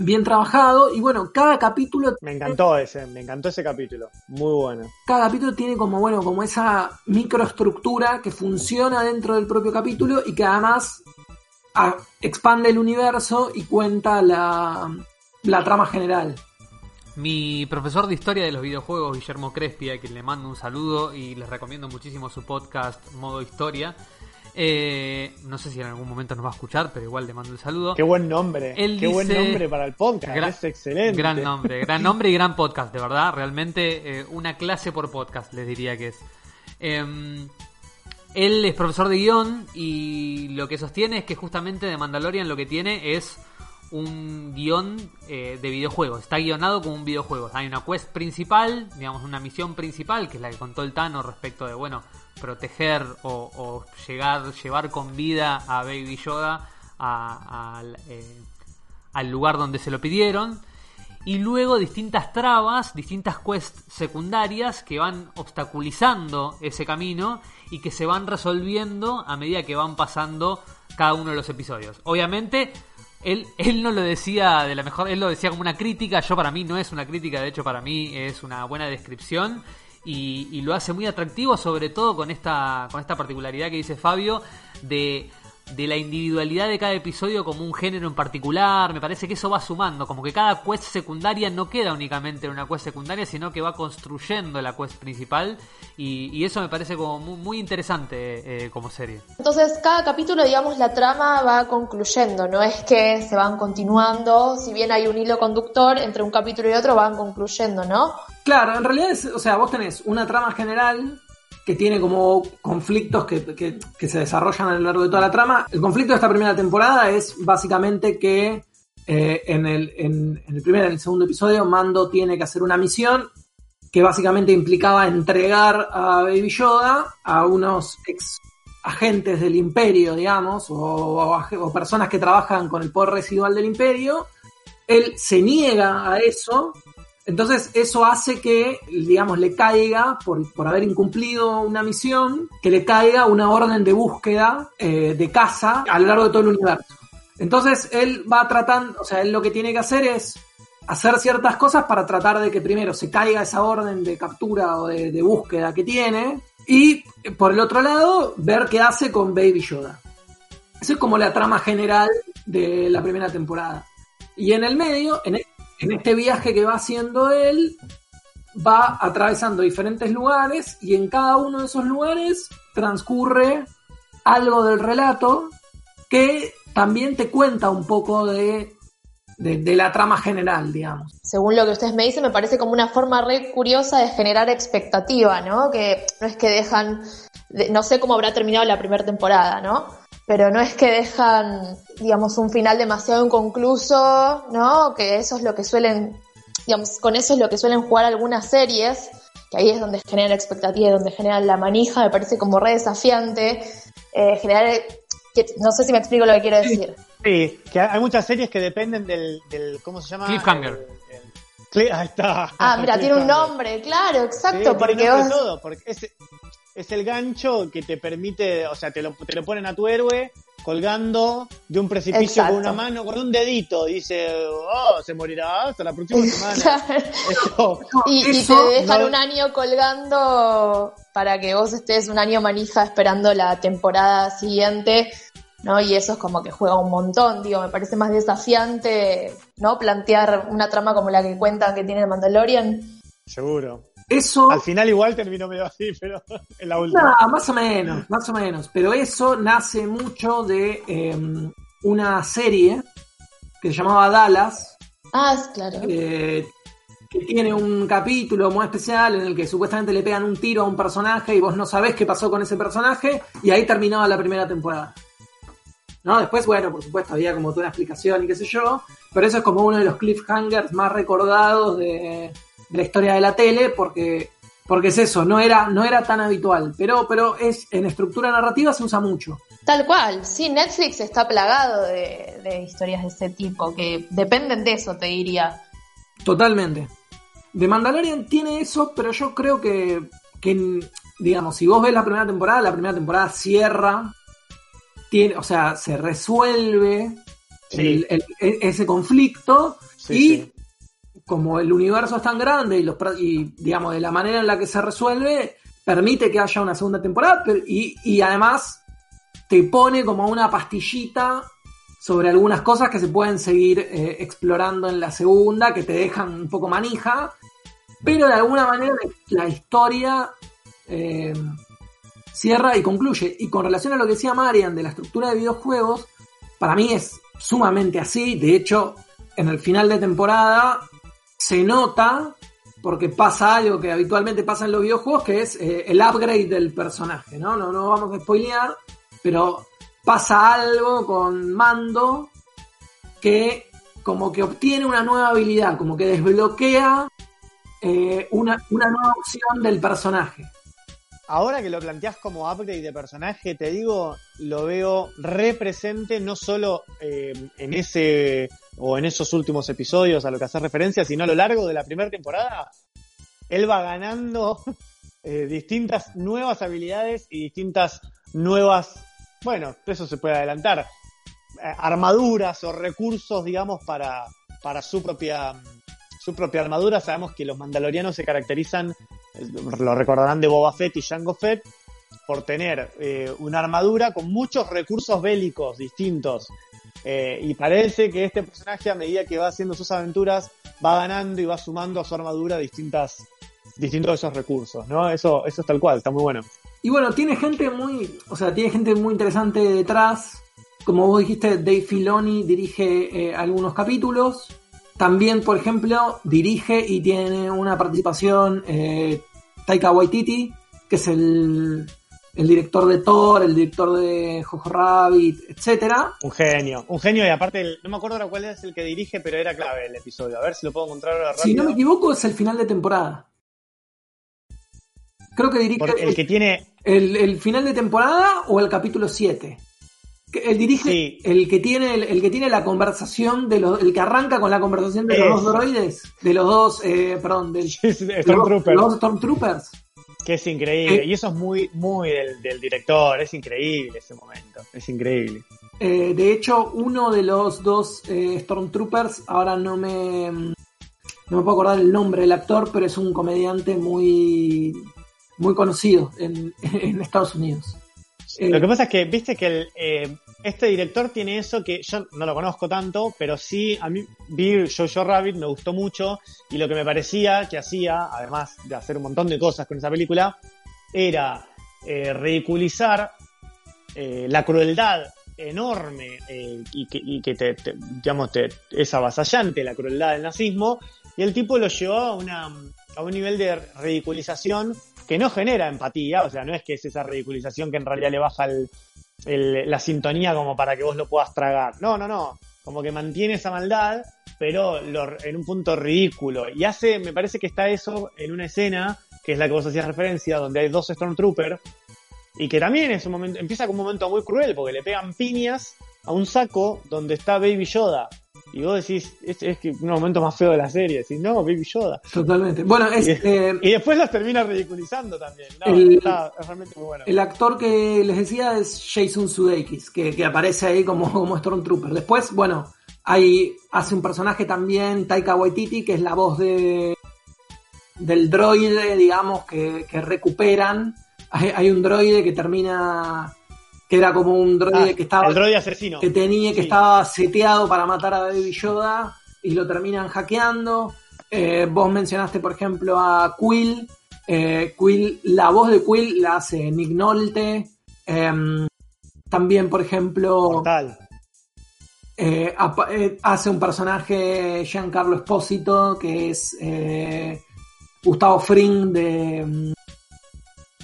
bien trabajado y bueno, cada capítulo... Me encantó ese, me encantó ese capítulo, muy bueno. Cada capítulo tiene como, bueno, como esa microestructura que funciona dentro del propio capítulo y que además expande el universo y cuenta la, la trama general. Mi profesor de historia de los videojuegos, Guillermo Crespi, a quien le mando un saludo y les recomiendo muchísimo su podcast Modo Historia, eh, no sé si en algún momento nos va a escuchar, pero igual le mando el saludo. Qué buen nombre. Qué buen nombre para el podcast. es excelente. Gran nombre, gran nombre y gran podcast, de verdad. Realmente eh, una clase por podcast, les diría que es. Em, él es profesor de guion y lo que sostiene es que justamente de Mandalorian lo que tiene es un guion eh, de videojuegos. Está guionado como un videojuego. Hay una quest principal, digamos, una misión principal, que es la que contó el Tano respecto de, bueno, proteger o, llegar, llevar con vida a Baby Yoda eh, al lugar donde se lo pidieron. Y luego distintas trabas, distintas quests secundarias que van obstaculizando ese camino y que se van resolviendo a medida que van pasando cada uno de los episodios. Obviamente, él, él no lo decía de la mejor, él lo decía como una crítica, yo para mí no es una crítica, de hecho para mí es una buena descripción y, lo hace muy atractivo, sobre todo con esta, con esta particularidad que dice Fabio de de la individualidad de cada episodio como un género en particular. Me parece que eso va sumando, como que cada quest secundaria no queda únicamente en una quest secundaria, sino que va construyendo la quest principal. Y, eso me parece como muy, interesante eh, como serie. Entonces, cada capítulo, digamos, la trama va concluyendo, no es que se van continuando, si bien hay un hilo conductor entre un capítulo y otro, van concluyendo, ¿no? Claro, en realidad, es, o sea, vos tenés una trama general que tiene como conflictos que, se desarrollan a lo largo de toda la trama. El conflicto de esta primera temporada es básicamente que eh, en, el, en, el primer en el segundo episodio Mando tiene que hacer una misión que básicamente implicaba entregar a Baby Yoda a unos ex agentes del imperio, digamos, o, o personas que trabajan con el poder residual del imperio. Él se niega a eso entonces eso hace que, digamos, le caiga, por, haber incumplido una misión, que le caiga una orden de búsqueda eh, de casa a lo largo de todo el universo. Entonces él va tratando, o sea, él lo que tiene que hacer es hacer ciertas cosas para tratar de que primero se caiga esa orden de captura o de, búsqueda que tiene. Y por el otro lado, ver qué hace con Baby Yoda. Esa es como la trama general de la primera temporada. Y en el medio, en, en este viaje que va haciendo él, va atravesando diferentes lugares y en cada uno de esos lugares transcurre algo del relato que también te cuenta un poco de, de, la trama general, digamos. Según lo que ustedes me dicen, me parece como una forma re curiosa de generar expectativa, ¿no? Que no es que dejan, no sé cómo habrá terminado la primera temporada, ¿no? Pero no es que dejan, digamos, un final demasiado inconcluso, ¿no? Que eso es lo que suelen, digamos, con eso es lo que suelen jugar algunas series, que ahí es donde generan expectativa y donde generan la manija, me parece como re desafiante, eh, generar no sé si me explico lo que quiero decir. Sí, que hay muchas series que dependen del, ¿cómo se llama? Cliffhanger. ahí está. Ah, mira, tiene un nombre, claro, exacto, porque vos... todo, porque es, es el gancho que te permite, o sea, te lo, te lo ponen a tu héroe colgando de un precipicio con una mano, con un dedito, dice, oh, se morirá hasta la próxima semana. y, te dejan un año colgando para que vos estés un año manija esperando la temporada siguiente, ¿no? Y eso es como que juega un montón, digo, me parece más desafiante, ¿no? Plantear una trama como la que cuentan que tiene el Mandalorian. Seguro. Eso. Al final igual terminó medio así, pero en la última. No, más o menos, más o menos. Pero eso nace mucho de em, una serie que se llamaba Dallas. Ah, claro. que tiene un capítulo muy especial en el que supuestamente le pegan un tiro a un personaje y vos no sabés qué pasó con ese personaje y ahí terminaba la primera temporada. ¿No? Después, bueno, por supuesto, había como toda una explicación y qué sé yo, pero eso es como uno de los cliffhangers más recordados de, de la historia de la tele porque porque es eso, no era, no era tan habitual, pero, pero es en estructura narrativa se usa mucho. Tal cual, sí, Netflix está plagado de, historias de ese tipo, que dependen de eso, te diría. Totalmente. De Mandalorian tiene eso, pero yo creo que, que, digamos, si vos ves la primera temporada, la primera temporada cierra, tiene, o sea, se resuelve ese conflicto y como el universo es tan grande y, los, y digamos de la manera en la que se resuelve, permite que haya una segunda temporada y, además te pone como una pastillita sobre algunas cosas que se pueden seguir eh, explorando en la segunda, que te dejan un poco manija, pero de alguna manera la historia eh, cierra y concluye. Y con relación a lo que decía Marian de la estructura de videojuegos, para mí es sumamente así. De hecho, en el final de temporada se nota porque pasa algo que habitualmente pasa en los videojuegos, que es eh, el upgrade del personaje, ¿no? ¿no? No vamos a spoilear, pero pasa algo con Mando que como que obtiene una nueva habilidad, como que desbloquea eh, una, una nueva opción del personaje. Ahora que lo planteas como upgrade de personaje, te digo, lo veo represente no solo eh, en ese o en esos últimos episodios a lo que hace referencia, sino a lo largo de la primera temporada. Él va ganando eh, distintas nuevas habilidades y distintas nuevas, bueno, eso se puede adelantar, eh, armaduras o recursos, digamos, para, para su propia su propia armadura. Sabemos que los mandalorianos se caracterizan, lo recordarán de Boba Fett y Jango Fett, por tener eh, una armadura con muchos recursos bélicos distintos. Eh, y parece que este personaje, a medida que va haciendo sus aventuras, va ganando y va sumando a su armadura distintas, distintos de esos recursos, ¿no? Eso, eso es tal cual, está muy bueno. Y bueno, tiene gente muy, o sea, tiene gente muy interesante detrás. Como vos dijiste, Dave Filoni dirige eh, algunos capítulos. También, por ejemplo, dirige y tiene una participación eh, Taika Waititi, que es el, director de Thor, el director de Jojo Rabbit, etcétera. Un genio, un genio y aparte, no me acuerdo ahora cuál es el que dirige, pero era clave el episodio. A ver si lo puedo encontrar ahora rápido. Si no me equivoco, es el final de temporada. Creo que dirige el, que tiene el, el, final de temporada o el capítulo 7. El dirige, el que tiene el, que tiene la conversación de los, el que arranca con la conversación de los dos droides, de los dos, eh, perdón, del, Stormtroopers. Los, Stormtroopers. Que es increíble, eh, y eso es muy, muy del, director, es increíble ese momento, es increíble. Eh, de hecho, uno de los dos Stormtroopers, ahora no me no me puedo acordar el nombre del actor, pero es un comediante muy, muy conocido en, Estados Unidos. Lo que pasa es que, viste que eh, este director tiene eso que yo no lo conozco tanto, pero sí, a mí vi Jojo Rabbit, me gustó mucho, y lo que me parecía que hacía, además de hacer un montón de cosas con esa película, era eh, ridiculizar eh, la crueldad enorme y que, te, digamos, te, es avasallante la crueldad del nazismo, y el tipo lo llevó a, una, a un nivel de ridiculización que no genera empatía, o sea, no es que es esa ridiculización que en realidad le baja la sintonía como para que vos lo puedas tragar. No, no, no. Como que mantiene esa maldad, pero en un punto ridículo. Y hace, me parece que está eso en una escena, que es la que vos hacías referencia, donde hay dos Stormtroopers, y que también es un momento, empieza como un momento muy cruel, porque le pegan piñas a un saco donde está Baby Yoda. Y vos decís, es, es que un momento más feo de la serie, decís, no, Baby Yoda. Totalmente. Bueno, es, y, eh, y, después los termina ridiculizando también. No, el, está, realmente muy bueno. El actor que les decía es Jason Sudeikis, que, que aparece ahí como, como Stormtrooper. Después, bueno, hay, hace un personaje también, Taika Waititi, que es la voz de del droide, digamos, que, que recuperan. Hay, hay un droide que termina que era como un droide Ah, que estaba el droide asesino. que tenía que Sí. estaba seteado para matar a Baby Yoda y lo terminan hackeando. Eh, vos mencionaste, por ejemplo, a Quill. Eh, Quill, la voz de Quill la hace Nick Nolte. Em, también, por ejemplo, eh, hace un personaje Giancarlo Espósito, que es Gustavo Fring de, mm,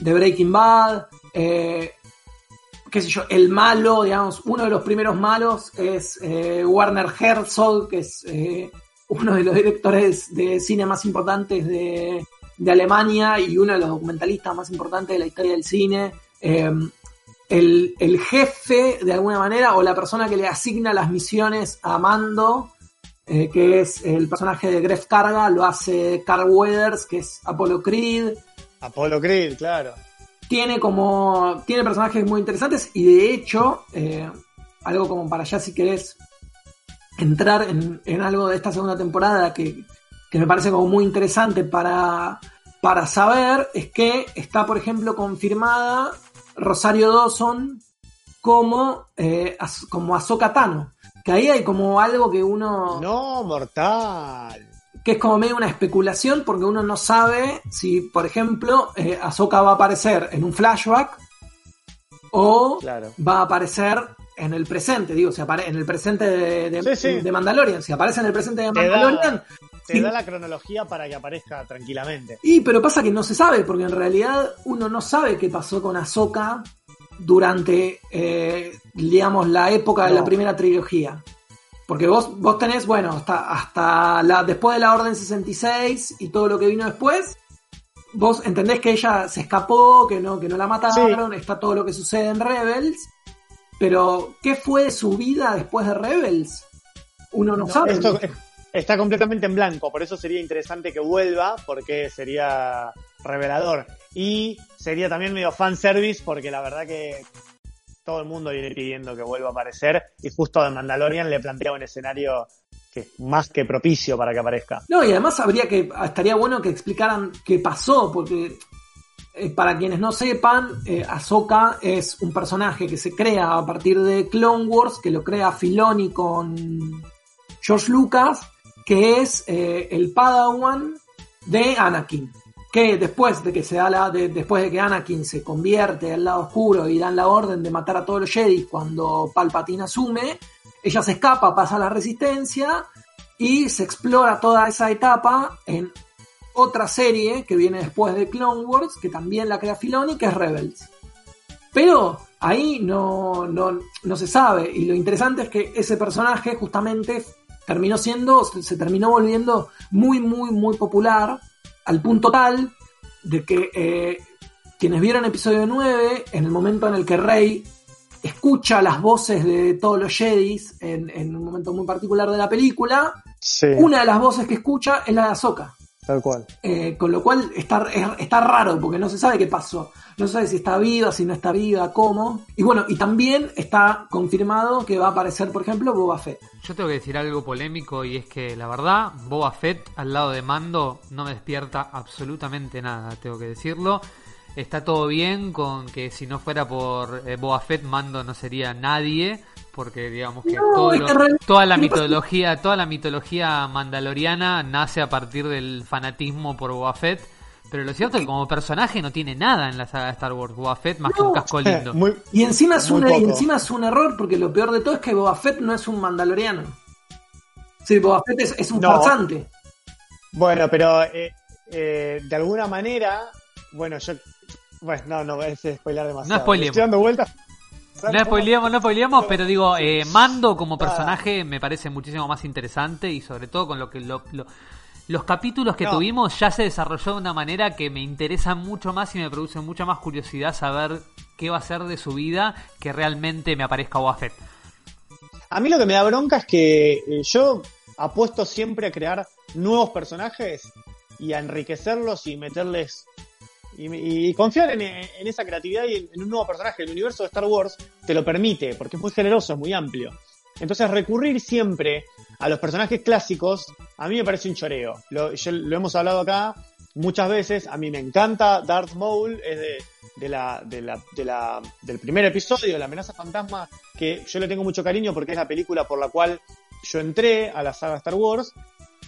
de Breaking Bad. Eh, qué sé yo, el malo, digamos, uno de los primeros malos es eh, Warner Herzog, que es eh, uno de los directores de cine más importantes de, Alemania y uno de los documentalistas más importantes de la historia del cine. El, el jefe, de alguna manera, o la persona que le asigna las misiones a Mando, eh, que es el personaje de Gref Carga, lo hace Carl Weathers, que es Apollo Creed. Apollo Creed, claro. Tiene como. Tiene personajes muy interesantes y de hecho, eh, algo como para allá si querés entrar en, en algo de esta segunda temporada que, que me parece como muy interesante para, para saber, es que está, por ejemplo, confirmada Rosario Dawson como, eh, como Tano. Que ahí hay como algo que uno No, mortal. Que es como medio una especulación porque uno no sabe si, por ejemplo, eh, Ahsoka va a aparecer en un flashback o Claro. va a aparecer en el presente, digo, si apare en el presente de, de- Sí, sí. de Mandalorian. Si aparece en el presente de Te da- Mandalorian, Te sí. da la cronología para que aparezca tranquilamente. y pero pasa que no se sabe, porque en realidad uno no sabe qué pasó con Ahsoka durante, eh, digamos, la época de la primera trilogía. Porque vos, vos tenés, bueno, hasta, hasta la, después de la Orden 66 y todo lo que vino después, vos entendés que ella se escapó, que no, que no la mataron, está todo lo que sucede en Rebels, pero ¿qué fue de su vida después de Rebels? Uno no, No, sabe. esto es- está completamente en blanco, por eso sería interesante que vuelva, porque sería revelador. Y sería también medio fanservice, porque la verdad que todo el mundo viene pidiendo que vuelva a aparecer, y justo de Mandalorian le plantea un escenario que es más que propicio para que aparezca. No, y además habría que, estaría bueno que explicaran qué pasó, porque eh, para quienes no sepan, eh, Ahsoka es un personaje que se crea a partir de Clone Wars, que lo crea Filoni con George Lucas, que es eh, el Padawan de Anakin. Que después de que se da la, de- después de que Anakin se convierte al lado oscuro y dan la orden de matar a todos los Jedi cuando Palpatine asume, ella se escapa, pasa a la resistencia y se explora toda esa etapa en otra serie que viene después de Clone Wars, que también la crea Filoni, que es Rebels. Pero ahí no, no, no se sabe, y lo interesante es que ese personaje justamente terminó siendo, se terminó volviendo muy, muy, muy popular, al punto tal de que eh, quienes vieron episodio 9, en el momento en el que Rey escucha las voces de todos los Jedis en, en un momento muy particular de la película, Sí. una de las voces que escucha es la de Ahsoka. Tal cual. Eh, con lo cual está, está raro porque no se sabe qué pasó. No se sabe si está viva, si no está viva, cómo. Y bueno, y también está confirmado que va a aparecer, por ejemplo, Boba Fett. Yo tengo que decir algo polémico y es que la verdad, Boba Fett al lado de Mando no me despierta absolutamente nada, tengo que decirlo. Está todo bien con que si no fuera por eh, Boba Fett, Mando no sería nadie porque digamos que toda la mitología, toda la mitología mandaloriana nace a partir del fanatismo por Boba Fett. Pero lo cierto es que como personaje no tiene nada en la saga de Star Wars, Boba Fett más que un casco lindo. y encima es un, encima es un error, porque lo peor de todo es que Boba Fett no es un mandaloriano. Sí, Boba Fett es, un no. Bueno, pero eh, eh, de alguna manera, bueno, yo bueno, no, no, es spoiler demasiado. No spoilemos. Estoy dando vueltas. No spoileamos, no spoileamos, pero digo, eh, Mando como personaje me parece muchísimo más interesante y sobre todo con lo que los capítulos que tuvimos ya se desarrolló de una manera que me interesa mucho más y me produce mucha más curiosidad saber qué va a ser de su vida que realmente me aparezca Boba A mí lo que me da bronca es que eh, yo apuesto siempre a crear nuevos personajes y a enriquecerlos y meterles y, confiar en, esa creatividad y en, un nuevo personaje. El universo de Star Wars te lo permite, porque es muy generoso, es muy amplio. Entonces, recurrir siempre a los personajes clásicos, a mí me parece un choreo. Lo, hemos hablado acá muchas veces. A mí me encanta Darth Maul, es de, la, de, la, de la, del primer episodio, de La amenaza fantasma, que yo le tengo mucho cariño porque es la película por la cual yo entré a la saga Star Wars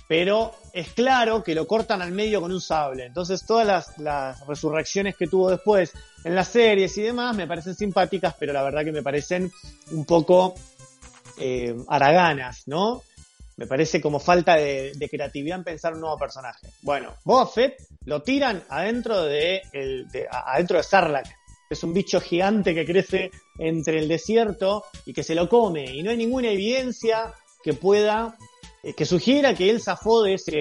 pero es claro que lo cortan al medio con un sable. Entonces todas las, resurrecciones que tuvo después en las series y demás me parecen simpáticas, pero la verdad que me parecen un poco eh, haraganas, ¿no? Me parece como falta de, creatividad en pensar un nuevo personaje. Bueno, Boba lo tiran adentro de, el, de, adentro de Sarlacc. Es un bicho gigante que crece entre el desierto y que se lo come. Y no hay ninguna evidencia que pueda que sugiera que él zafó de ese,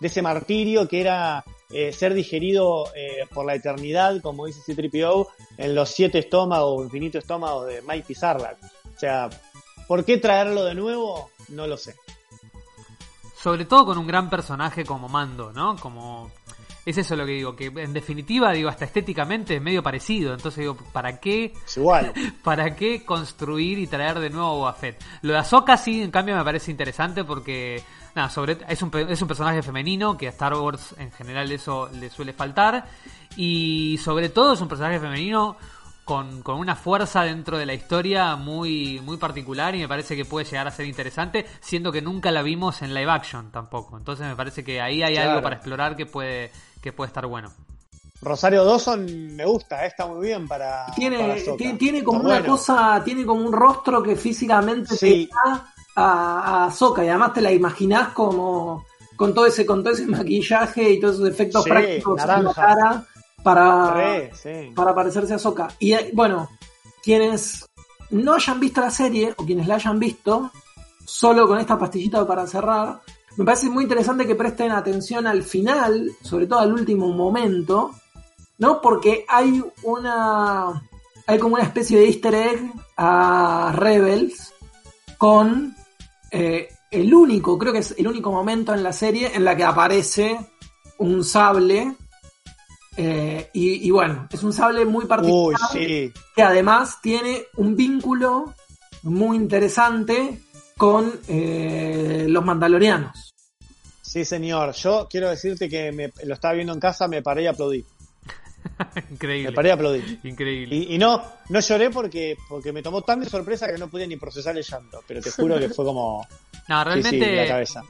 de ese martirio que era eh, ser digerido eh, por la eternidad, como dice C-3PO, en los siete estómagos, infinitos estómagos de Mike Sarlacc. O sea, ¿por qué traerlo de nuevo? No lo sé. Sobre todo con un gran personaje como Mando, ¿no? Como es eso lo que digo, que en definitiva, digo, hasta estéticamente es medio parecido. Entonces digo, ¿para qué? igual. ¿Para qué construir y traer de nuevo a Boba Fett? Lo de Ahsoka sí, en cambio, me parece interesante porque, nada, sobre, es, un, es un personaje femenino que a Star Wars en general eso le suele faltar. Y sobre todo es un personaje femenino con, con, una fuerza dentro de la historia muy, muy particular y me parece que puede llegar a ser interesante, siendo que nunca la vimos en live action tampoco. Entonces me parece que ahí hay algo para explorar que puede, que puede estar bueno. Rosario Dawson me gusta, eh, está muy bien para. Tiene, tiene, como una cosa, tiene como un rostro que físicamente te da a, a Soca y además te la imaginás como con todo ese, con todo ese maquillaje y todos esos efectos prácticos en la cara para, para parecerse a Soca. Y eh, bueno, quienes no hayan visto la serie o quienes la hayan visto, solo con esta pastillita para cerrar, me parece muy interesante que presten atención al final, sobre todo al último momento, ¿no? Porque hay una. Hay como una especie de easter egg a Rebels con eh, el único, creo que es el único momento en la serie en la que aparece un sable. Eh, y, bueno, es un sable muy particular que además tiene un vínculo muy interesante con eh, los mandalorianos. Sí, señor. Yo quiero decirte que me, lo estaba viendo en casa, me paré y aplaudí. Increíble. Me paré y aplaudí. Increíble. Y, no, no lloré porque, porque me tomó tan de sorpresa que no pude ni procesar el llanto. Pero te juro que fue como. No, realmente,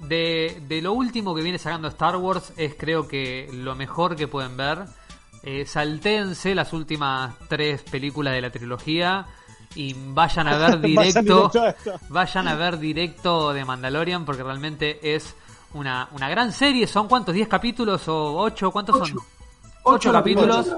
de, de, lo último que viene sacando Star Wars es creo que lo mejor que pueden ver. Eh, saltéense las últimas tres películas de la trilogía y vayan a ver directo, vayan a ver directo de Mandalorian porque realmente es una, una gran serie. ¿Son cuántos? ¿10 capítulos o 8? ¿Cuántos son? 8 capítulos.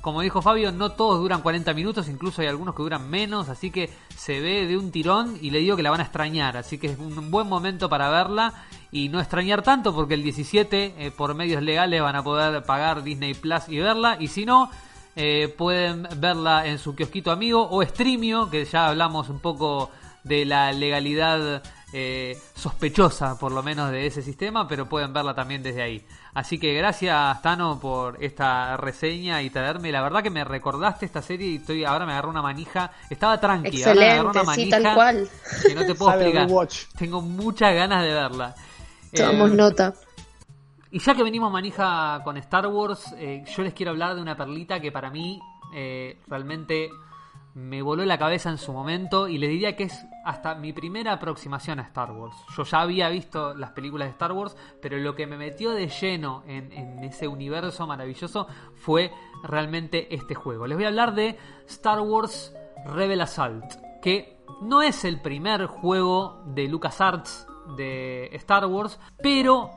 Como dijo Fabio, no todos duran 40 minutos, incluso hay algunos que duran menos, así que se ve de un tirón y le digo que la van a extrañar, así que es un buen momento para verla y no extrañar tanto porque el 17 eh, por medios legales van a poder pagar Disney Plus y verla y si no, eh, pueden verla en su kiosquito amigo o Streamio, que ya hablamos un poco de la legalidad eh, sospechosa, por lo menos, de ese sistema, pero pueden verla también desde ahí. Así que gracias, Tano, por esta reseña y traerme. La verdad que me recordaste esta serie y estoy ahora me agarró una manija. Estaba tranqui, ahora me agarró una manija. tal cual. Que no te puedo explicar. Tengo muchas ganas de verla. Tomamos eh, nota. Y ya que venimos manija con Star Wars, eh, yo les quiero hablar de una perlita que para mí realmente me voló la cabeza en su momento y le diría que es hasta mi primera aproximación a Star Wars. Yo ya había visto las películas de Star Wars, pero lo que me metió de lleno en, ese universo maravilloso fue realmente este juego. Les voy a hablar de Star Wars Rebel Assault, que no es el primer juego de LucasArts de Star Wars, pero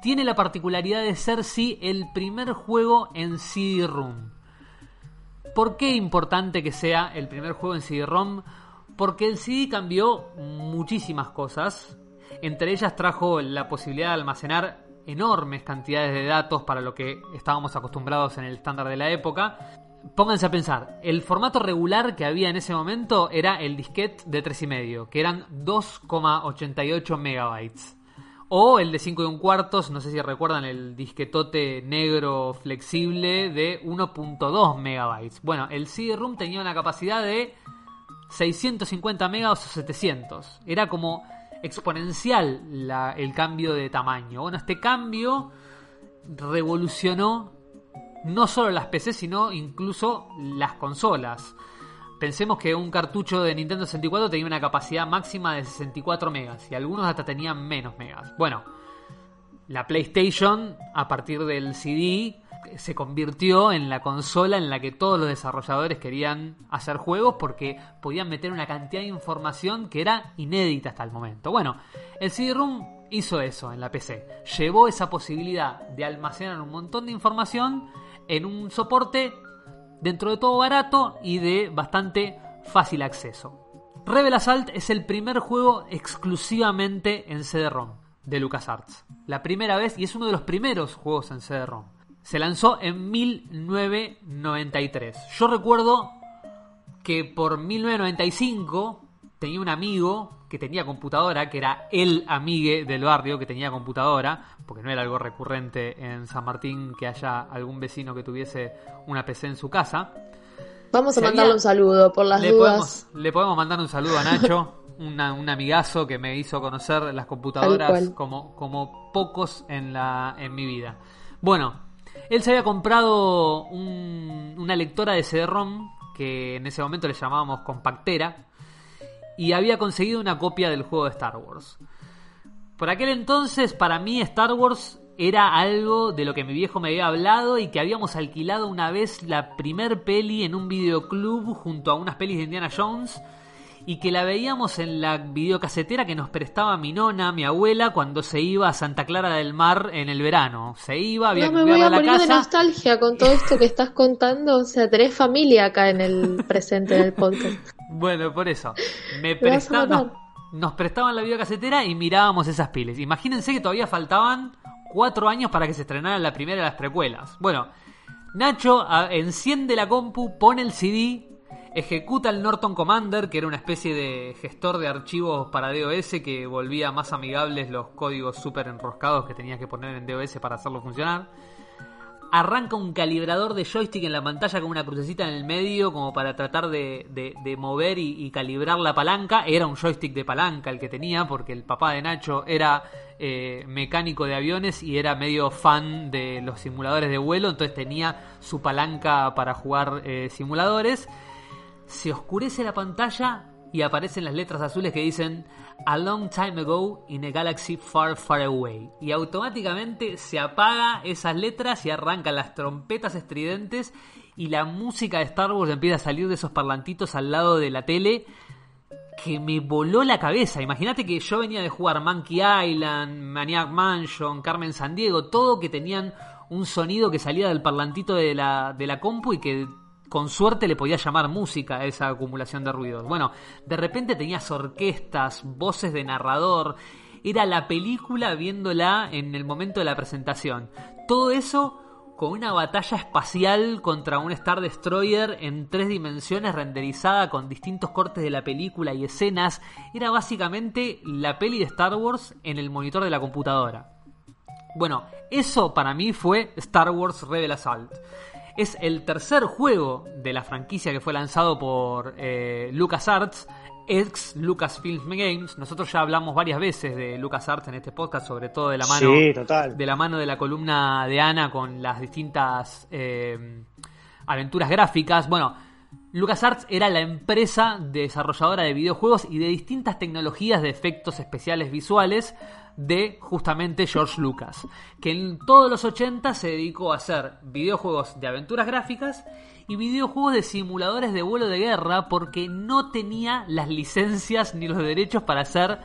tiene la particularidad de ser sí el primer juego en CD-ROOM. ¿Por qué importante que sea el primer juego en CD-ROM? Porque el CD cambió muchísimas cosas. Entre ellas trajo la posibilidad de almacenar enormes cantidades de datos para lo que estábamos acostumbrados en el estándar de la época. Pónganse a pensar, el formato regular que había en ese momento era el disquete de 3,5, que eran 2,88 megabytes. O el de 5 y un cuartos, no sé si recuerdan el disquetote negro flexible de 1.2 megabytes. Bueno, el CD-ROOM tenía una capacidad de 650 megabytes o 700. Era como exponencial el cambio de tamaño. Bueno, este cambio revolucionó no solo las PC, sino incluso las consolas. Pensemos que un cartucho de Nintendo 64 tenía una capacidad máxima de 64 megas y algunos hasta tenían menos megas. Bueno, la PlayStation a partir del CD se convirtió en la consola en la que todos los desarrolladores querían hacer juegos porque podían meter una cantidad de información que era inédita hasta el momento. Bueno, el CD-ROOM hizo eso en la PC. Llevó esa posibilidad de almacenar un montón de información en un soporte dentro de todo barato y de bastante fácil acceso. Rebel Assault es el primer juego exclusivamente en CD-ROM de LucasArts. La primera vez y es uno de los primeros juegos en CD-ROM. Se lanzó en 1993. Yo recuerdo que por 1995 tenía un amigo que tenía computadora, que era el amigue del barrio que tenía computadora, porque no era algo recurrente en San Martín que haya algún vecino que tuviese una PC en su casa. Vamos a mandarle un saludo por las le dudas. Podemos, le podemos mandar un saludo a Nacho, un amigazo que me hizo conocer las computadoras como, como pocos en, la, en mi vida. Bueno, él se había comprado una lectora de CD-ROM que en ese momento le llamábamos compactera y había conseguido una copia del juego de Star Wars. Por aquel entonces, para mí Star Wars era algo de lo que mi viejo me había hablado y que habíamos alquilado una vez la primer peli en un videoclub junto a unas pelis de Indiana Jones y que la veíamos en la videocasetera que nos prestaba mi nona, mi abuela, cuando se iba a Santa Clara del Mar en el verano. Se iba, había no, me voy a, morir de nostalgia con todo esto que estás contando. O sea, tenés familia acá en el presente del podcast. Bueno, por eso. Me prestaban, nos prestaban la videocasetera y mirábamos esas piles. Imagínense que todavía faltaban cuatro años para que se estrenara la primera de las precuelas. Bueno, Nacho enciende la compu, pone el CD, ejecuta el Norton Commander, que era una especie de gestor de archivos para DOS que volvía más amigables los códigos súper enroscados que tenías que poner en DOS para hacerlo funcionar. Arranca un calibrador de joystick en la pantalla con una crucecita en el medio como para tratar de, mover y, calibrar la palanca. Era un joystick de palanca el que tenía porque el papá de Nacho era eh, mecánico de aviones y era medio fan de los simuladores de vuelo, entonces tenía su palanca para jugar eh, simuladores se oscurece la pantalla y aparecen las letras azules que dicen A long time ago in a galaxy far far away. Y automáticamente se apaga esas letras y arrancan las trompetas estridentes y la música de Star Wars empieza a salir de esos parlantitos al lado de la tele que me voló la cabeza. Imagínate que yo venía de jugar Monkey Island, Maniac Mansion, Carmen Sandiego, todo que tenían un sonido que salía del parlantito de la, de la compu y que con suerte le podía llamar música a esa acumulación de ruidos. Bueno, de repente tenías orquestas, voces de narrador, era la película viéndola en el momento de la presentación. Todo eso con una batalla espacial contra un Star Destroyer en tres dimensiones renderizada con distintos cortes de la película y escenas. Era básicamente la peli de Star Wars en el monitor de la computadora. Bueno, eso para mí fue Star Wars Rebel Assault. Es el tercer juego de la franquicia que fue lanzado por eh, LucasArts ex Lucasfilm Games. Nosotros ya hablamos varias veces de LucasArts en este podcast, sobre todo de la mano, De, la, mano de la columna de Ana con las distintas eh, aventuras gráficas. Bueno, LucasArts era la empresa desarrolladora de videojuegos y de distintas tecnologías de efectos especiales visuales de justamente George Lucas, que en todos los 80 se dedicó a hacer videojuegos de aventuras gráficas y videojuegos de simuladores de vuelo de guerra porque no tenía las licencias ni los derechos para hacer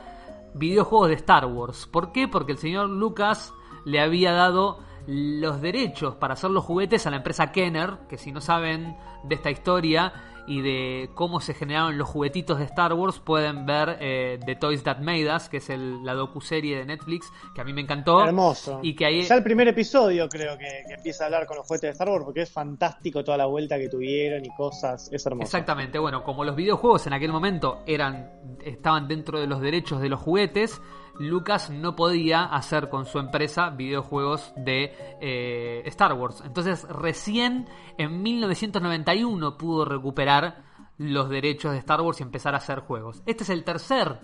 videojuegos de Star Wars. ¿Por qué? Porque el señor Lucas le había dado los derechos para hacer los juguetes a la empresa Kenner, que si no saben de esta historia, y de cómo se generaron los juguetitos de Star Wars, pueden ver eh, The Toys That Made Us, que es el, la docuserie de Netflix, que a mí me encantó. Hermoso. Y que ahí... Ya el primer episodio creo que, empieza a hablar con los juguetes de Star Wars, porque es fantástico toda la vuelta que tuvieron y cosas, es hermoso. Exactamente, bueno, como los videojuegos en aquel momento eran estaban dentro de los derechos de los juguetes, Lucas no podía hacer con su empresa videojuegos de eh, Star Wars. Entonces recién en 1991 pudo recuperar los derechos de Star Wars y empezar a hacer juegos. Este es el tercer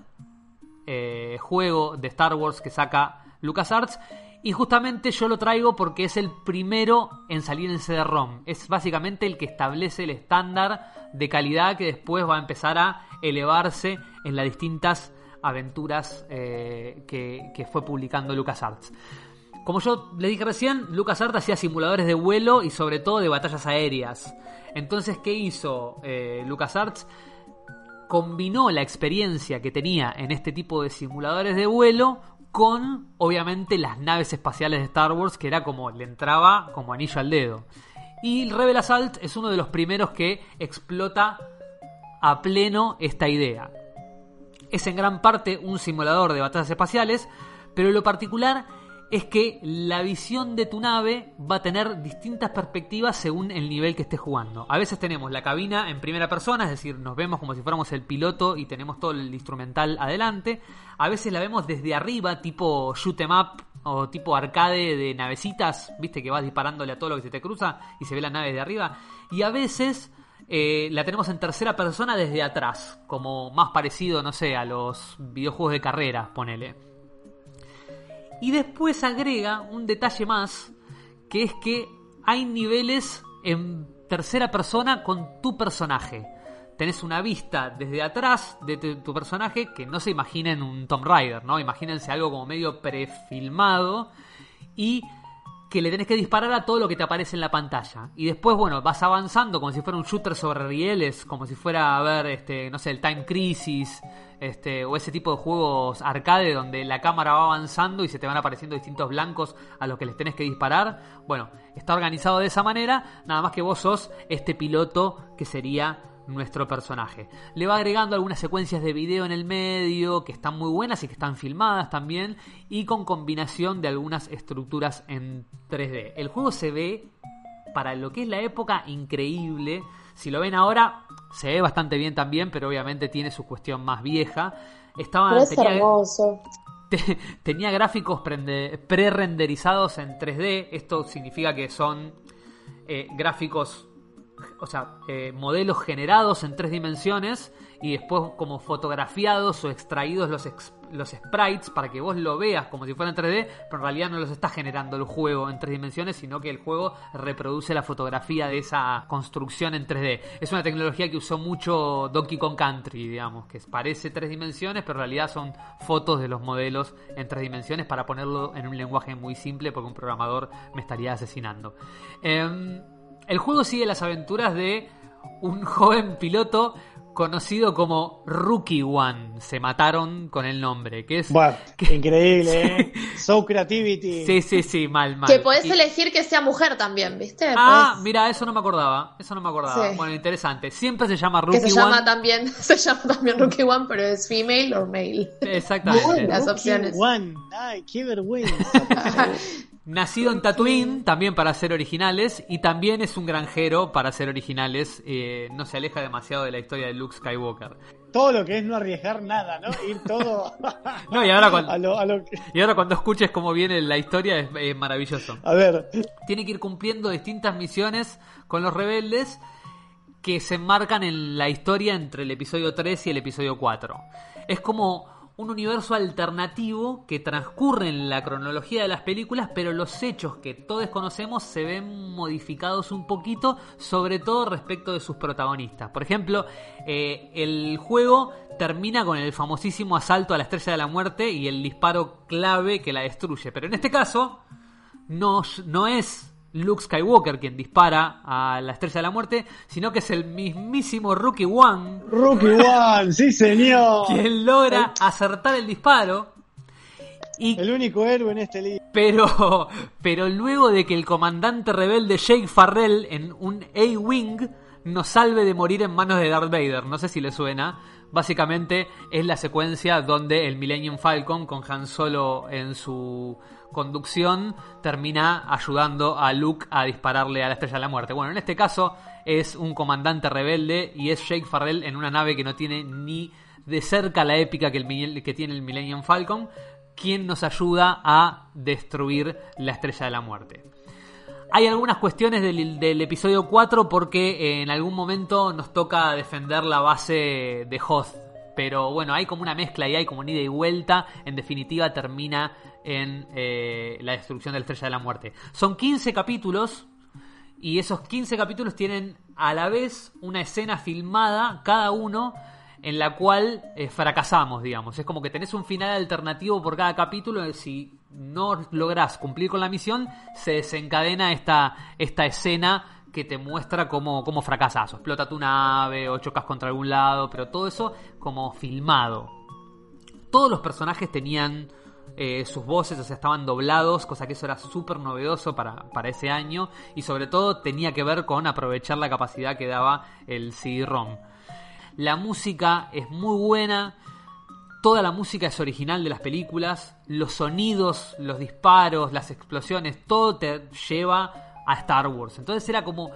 eh, juego de Star Wars que saca LucasArts. Y justamente yo lo traigo porque es el primero en salir en CD-ROM. Es básicamente el que establece el estándar de calidad que después va a empezar a elevarse en las distintas aventuras eh, que, fue publicando LucasArts. Como yo le dije recién, LucasArts hacía simuladores de vuelo y sobre todo de batallas aéreas. Entonces, ¿qué hizo eh, LucasArts? Combinó la experiencia que tenía en este tipo de simuladores de vuelo con, obviamente, las naves espaciales de Star Wars, que era como le entraba como anillo al dedo. Y Rebel Assault es uno de los primeros que explota a pleno esta idea. Es en gran parte un simulador de batallas espaciales, pero lo particular es que la visión de tu nave va a tener distintas perspectivas según el nivel que estés jugando. A veces tenemos la cabina en primera persona, es decir, nos vemos como si fuéramos el piloto y tenemos todo el instrumental adelante. A veces la vemos desde arriba, tipo shoot em up o tipo arcade de navecitas, viste que vas disparándole a todo lo que se te cruza y se ve la nave de arriba. Y a veces eh, la tenemos en tercera persona desde atrás, como más parecido, no sé, a los videojuegos de carrera, ponele. Y después agrega un detalle más, que es que hay niveles en tercera persona con tu personaje. Tenés una vista desde atrás de tu, personaje que no se imaginen un Tomb Raider, ¿no? Imagínense algo como medio prefilmado y que le tenés que disparar a todo lo que te aparece en la pantalla. Y después, bueno, vas avanzando como si fuera un shooter sobre rieles, como si fuera a ver, este, no sé, el Time Crisis, este, o ese tipo de juegos arcade donde la cámara va avanzando y se te van apareciendo distintos blancos a los que les tenés que disparar. Bueno, está organizado de esa manera, nada más que vos sos este piloto que sería nuestro personaje. Le va agregando algunas secuencias de video en el medio que están muy buenas y que están filmadas también y con combinación de algunas estructuras en 3D. El juego se ve para lo que es la época increíble. Si lo ven ahora se ve bastante bien también, pero obviamente tiene su cuestión más vieja. Estaba, tenía, hermoso. tenía gráficos pre-renderizados en 3D. Esto significa que son eh, gráficos o sea, eh, modelos generados en tres dimensiones y después como fotografiados o extraídos los, los sprites para que vos lo veas como si fuera en 3D, pero en realidad no los está generando el juego en tres dimensiones, sino que el juego reproduce la fotografía de esa construcción en 3D. Es una tecnología que usó mucho Donkey Kong Country, digamos, que parece tres dimensiones, pero en realidad son fotos de los modelos en tres dimensiones para ponerlo en un lenguaje muy simple porque un programador me estaría asesinando. Em, el juego sigue las aventuras de un joven piloto conocido como Rookie One. Se mataron con el nombre, que es... increíble, ¿eh? So Creativity. Sí, sí, sí, mal, mal. Que podés elegir que sea mujer también, ¿viste? Ah, mira, eso no me acordaba. Eso no me acordaba. Bueno, interesante. Siempre se llama Rookie One. Que se llama también, se llama también Rookie One, pero es female o male. Exactamente. Las opciones. One. Ay, qué vergüenza. Nacido en Tatooine, también para ser originales, y también es un granjero para ser originales. Eh, no se aleja demasiado de la historia de Luke Skywalker. Todo lo que es no arriesgar nada, ¿no? Ir todo. no, y ahora, cuando, y ahora cuando escuches cómo viene la historia es, maravilloso. A ver. Tiene que ir cumpliendo distintas misiones con los rebeldes que se enmarcan en la historia entre el episodio 3 y el episodio 4. Es como un universo alternativo que transcurre en la cronología de las películas, pero los hechos que todos conocemos se ven modificados un poquito, sobre todo respecto de sus protagonistas. Por ejemplo, eh, el juego termina con el famosísimo asalto a la Estrella de la Muerte y el disparo clave que la destruye, pero en este caso no, no es Luke Skywalker quien dispara a la Estrella de la Muerte, sino que es el mismísimo Rookie One. Rookie One, sí señor. Quien logra acertar el disparo. Y, el único héroe en este libro. Pero, pero luego de que el comandante rebelde Jake Farrell en un A-Wing nos salve de morir en manos de Darth Vader, no sé si le suena. Básicamente es la secuencia donde el Millennium Falcon con Han Solo en su conducción termina ayudando a Luke a dispararle a la Estrella de la Muerte. Bueno, en este caso es un comandante rebelde y es Jake Farrell en una nave que no tiene ni de cerca la épica que, el, que tiene el Millennium Falcon, quien nos ayuda a destruir la Estrella de la Muerte. Hay algunas cuestiones del, del, episodio 4 porque en algún momento nos toca defender la base de Hoth. Pero bueno, hay como una mezcla y hay como un ida y vuelta. En definitiva termina en eh, la destrucción de la Estrella de la Muerte. Son 15 capítulos y esos 15 capítulos tienen a la vez una escena filmada, cada uno, en la cual eh, fracasamos, digamos. Es como que tenés un final alternativo por cada capítulo. Si no lográs cumplir con la misión, se desencadena esta, esta escena que te muestra cómo, cómo fracasas. O explota tu nave, o chocas contra algún lado, pero todo eso como filmado. Todos los personajes tenían eh, sus voces, o estaban doblados, cosa que eso era súper novedoso para, para, ese año y sobre todo tenía que ver con aprovechar la capacidad que daba el CD-ROM. La música es muy buena, toda la música es original de las películas, los sonidos, los disparos, las explosiones, todo te lleva a Star Wars. Entonces era como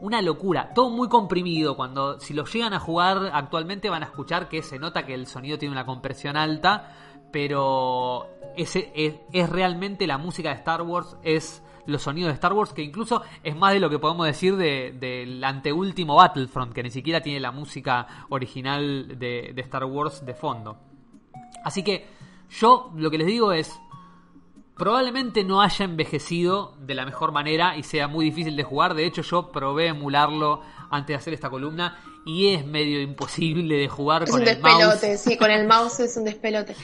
una locura, todo muy comprimido. Cuando si lo llegan a jugar actualmente van a escuchar que se nota que el sonido tiene una compresión alta, pero ese es, realmente la música de Star Wars, es los sonidos de Star Wars, que incluso es más de lo que podemos decir del anteúltimo Battlefront, que ni siquiera tiene la música original de, de Star Wars de fondo. Así que yo lo que les digo es, probablemente no haya envejecido de la mejor manera y sea muy difícil de jugar. De hecho, yo probé emularlo antes de hacer esta columna y es medio imposible de jugar con el mouse. un despelote, sí, con el mouse es un despelote.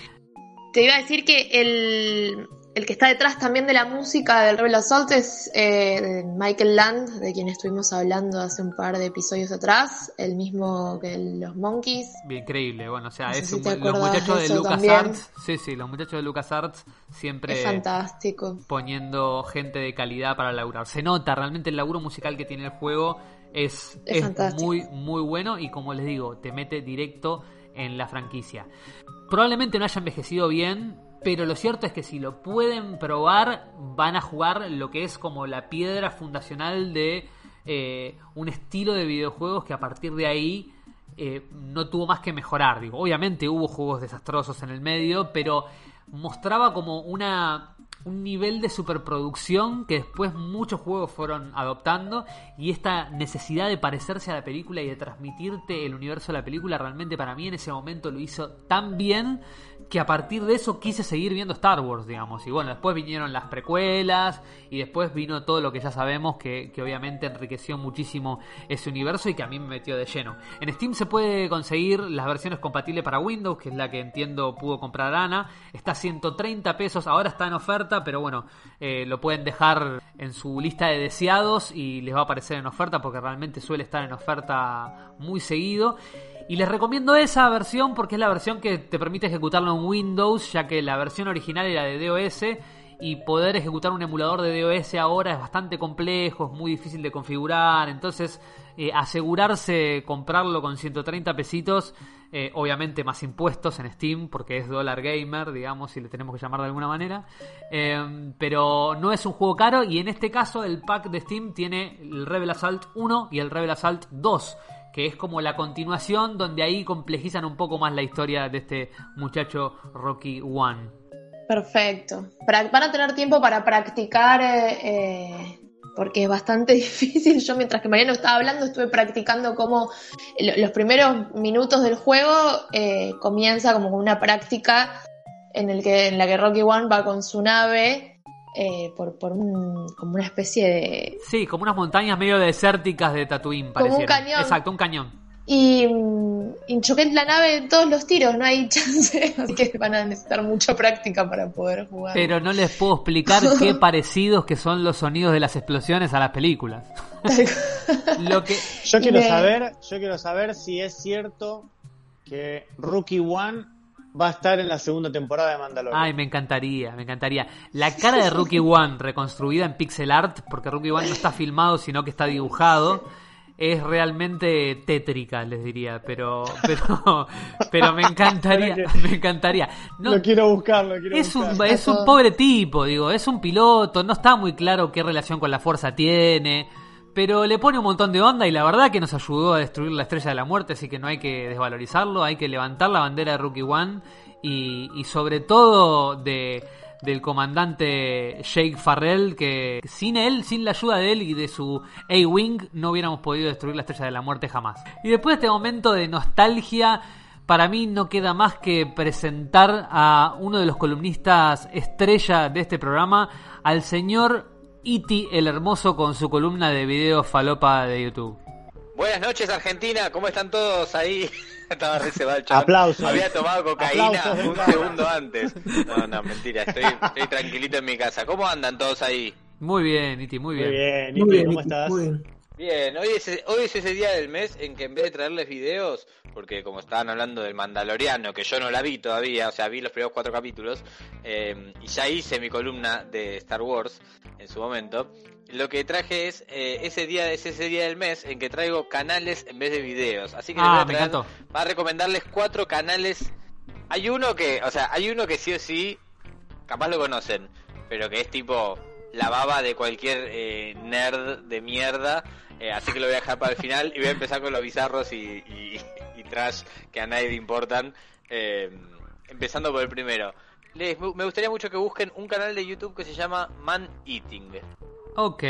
Te iba a decir que el, que está detrás también de la música del Rebel Assault es eh, Michael Land, de quien estuvimos hablando hace un par de episodios atrás, el mismo que los Monkeys. Bien, increíble, bueno, o sea, es los muchachos de, LucasArts, sí, sí, los muchachos de LucasArts siempre es fantástico. poniendo gente de calidad para laburar. Se nota realmente el laburo musical que tiene el juego es, es, es muy, muy bueno y como les digo, te mete directo en la franquicia. Probablemente no haya envejecido bien, pero lo cierto es que si lo pueden probar, van a jugar lo que es como la piedra fundacional de eh, un estilo de videojuegos que a partir de ahí eh, no tuvo más que mejorar. Obviamente hubo juegos desastrosos en el medio, pero mostraba como una un nivel de superproducción que después muchos juegos fueron adoptando y esta necesidad de parecerse a la película y de transmitirte el universo de la película realmente para mí en ese momento lo hizo tan bien que a partir de eso quise seguir viendo Star Wars, digamos. Y bueno, después vinieron las precuelas y después vino todo lo que ya sabemos que, obviamente enriqueció muchísimo ese universo y que a mí me metió de lleno. En Steam se puede conseguir las versiones compatibles para Windows, que es la que entiendo pudo comprar Ana. Está a 130 pesos, ahora está en oferta, pero bueno, eh, lo pueden dejar en su lista de deseados y les va a aparecer en oferta porque realmente suele estar en oferta muy seguido. Y les recomiendo esa versión porque es la versión que te permite ejecutarlo en Windows, ya que la versión original era de DOS y poder ejecutar un emulador de DOS ahora es bastante complejo, es muy difícil de configurar, entonces eh, asegurarse comprarlo con 130 pesitos, eh, obviamente más impuestos en Steam, porque es dólar gamer, digamos, si le tenemos que llamar de alguna manera, eh, pero no es un juego caro y en este caso el pack de Steam tiene el Rebel Assault 1 y el Rebel Assault 2 que es como la continuación donde ahí complejizan un poco más la historia de este muchacho Rocky One. Perfecto. Van a tener tiempo para practicar, eh, eh, porque es bastante difícil. Yo mientras que Mariano estaba hablando estuve practicando cómo los primeros minutos del juego eh, comienza como una práctica en, el que, en la que Rocky One va con su nave por, por un, como una especie de... Sí, como unas montañas medio desérticas de Tatooine, Como un cañón. Exacto, un cañón. Y, y, choqué la nave en todos los tiros, no hay chance, así que van a necesitar mucha práctica para poder jugar. Pero no les puedo explicar qué parecidos que son los sonidos de las explosiones a las películas. Lo que... Yo quiero saber, yo quiero saber si es cierto que Rookie One va a estar en la segunda temporada de Mandalorian. Ay, me encantaría, me encantaría. La cara de Rookie One reconstruida en pixel art, porque Rookie One no está filmado, sino que está dibujado es realmente tétrica, les diría, pero pero pero me encantaría, me encantaría. No, lo quiero buscarlo quiero es un es un pobre tipo, digo, es un piloto, no está muy claro qué relación con la fuerza tiene, pero le pone un montón de onda y la verdad que nos ayudó a destruir la estrella de la muerte, así que no hay que desvalorizarlo, hay que levantar la bandera de Rookie One y, y sobre todo de del comandante Jake Farrell, que sin él, sin la ayuda de él y de su A-Wing, no hubiéramos podido destruir la Estrella de la Muerte jamás. Y después de este momento de nostalgia, para mí no queda más que presentar a uno de los columnistas estrella de este programa, al señor Iti el Hermoso con su columna de video falopa de YouTube. Buenas noches Argentina, ¿cómo están todos ahí? Estaba reservado el Aplausos. Había tomado cocaína un segundo antes. No, no, mentira. Estoy, estoy, tranquilito en mi casa. ¿Cómo andan todos ahí? Muy bien, Iti, muy bien. Muy bien, Iti, muy bien, ¿cómo estás? Muy bien. Bien, hoy es, hoy es ese día del mes en que en vez de traerles videos, porque como estaban hablando del Mandaloriano, que yo no la vi todavía, o sea, vi los primeros cuatro capítulos, eh, y ya hice mi columna de Star Wars en su momento, lo que traje es eh, ese día es ese día del mes en que traigo canales en vez de videos. Así que ah, les voy a, a recomendarles cuatro canales. Hay uno que, o sea, hay uno que sí o sí, capaz lo conocen, pero que es tipo la baba de cualquier eh, nerd de mierda eh, así que lo voy a dejar para el final y voy a empezar con los bizarros y, trash que a nadie le importan. Eh, empezando por el primero. Les, me gustaría mucho que busquen un canal de YouTube que se llama Man Eating. Ok.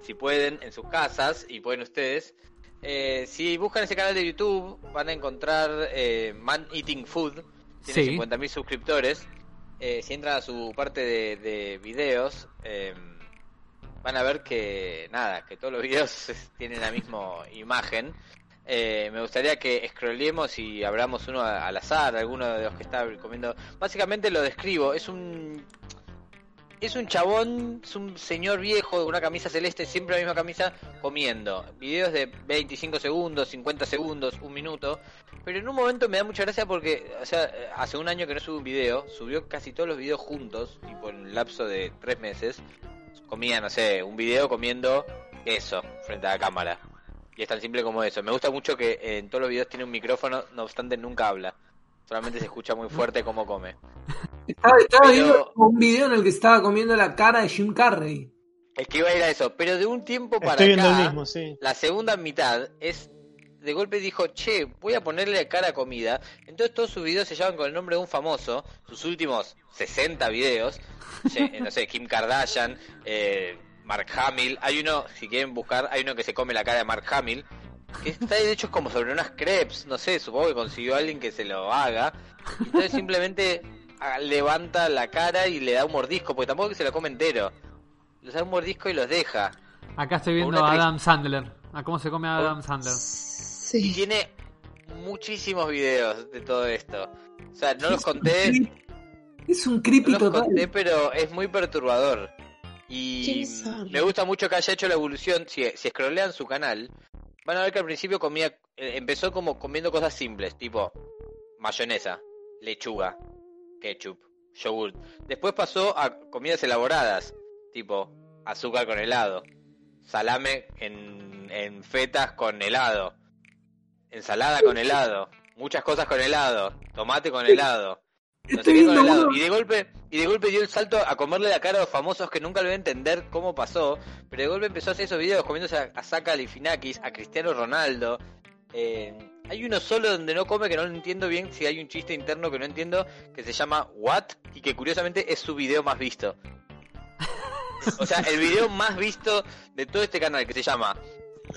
Si pueden, en sus casas, y pueden ustedes. Eh, si buscan ese canal de YouTube, van a encontrar Man Eating Food. Tiene 50.000 suscriptores. si entran a su parte de, de videos, van a ver que nada, que todos los videos tienen la misma imagen. Eh, me gustaría que scrollemos y abramos uno al azar, alguno de los que está comiendo. Básicamente lo describo, es un es un chabón, es un señor viejo de una camisa celeste, siempre la misma camisa, comiendo. Videos de 25 segundos, 50 segundos, un minuto. Pero en un momento me da mucha gracia porque, o sea, hace un año que no sube un video, subió casi todos los videos juntos, tipo en un lapso de tres meses comía, no sé, un video comiendo eso frente a la cámara. Y es tan simple como eso. Me gusta mucho que en todos los videos tiene un micrófono, no obstante nunca habla. Solamente se escucha muy fuerte cómo come. Estaba, viendo un video en el que estaba comiendo la cara de Jim Carrey. Es que iba a ir a eso, pero de un tiempo para acá, la segunda mitad es de golpe dijo, che, voy a ponerle cara a comida. Entonces todos sus videos se llaman con el nombre de un famoso, sus últimos 60 videos, no sé, Kim Kardashian, eh, Mark Hamill. Hay uno, si quieren buscar, hay uno que se come la cara de Mark Hamill. Que está de hecho como sobre unas crepes, no sé, supongo que consiguió a alguien que se lo haga. Entonces simplemente ah, levanta la cara y le da un mordisco, porque tampoco que se lo come entero. Le da un mordisco y los deja. Acá estoy viendo a Adam Sandler. A cómo se come a Adam Sandler. Sí. Tiene muchísimos videos de todo esto. O sea, no los conté. Es un creepy no Conté, pero es muy perturbador. Y me gusta mucho que haya hecho la evolución. Si, si scrollean su canal, van a ver que al principio comía, eh, empezó como comiendo cosas simples, tipo mayonesa, lechuga, ketchup, yogurt. Después pasó a comidas elaboradas, tipo azúcar con helado, salame en, en fetas con helado, ensalada con helado, muchas cosas con helado, tomate con helado. No sé qué con helado. Y de golpe, y de golpe dio el salto a comerle la cara a los famosos que nunca lo voy a entender cómo pasó. Pero de golpe empezó a hacer esos videos comiéndose a, a Saka Lifinakis, a Cristiano Ronaldo. Eh, hay uno solo donde no come que no lo entiendo bien si hay un chiste interno que no entiendo que se llama What y que curiosamente es su video más visto. O sea, el video más visto de todo este canal que se llama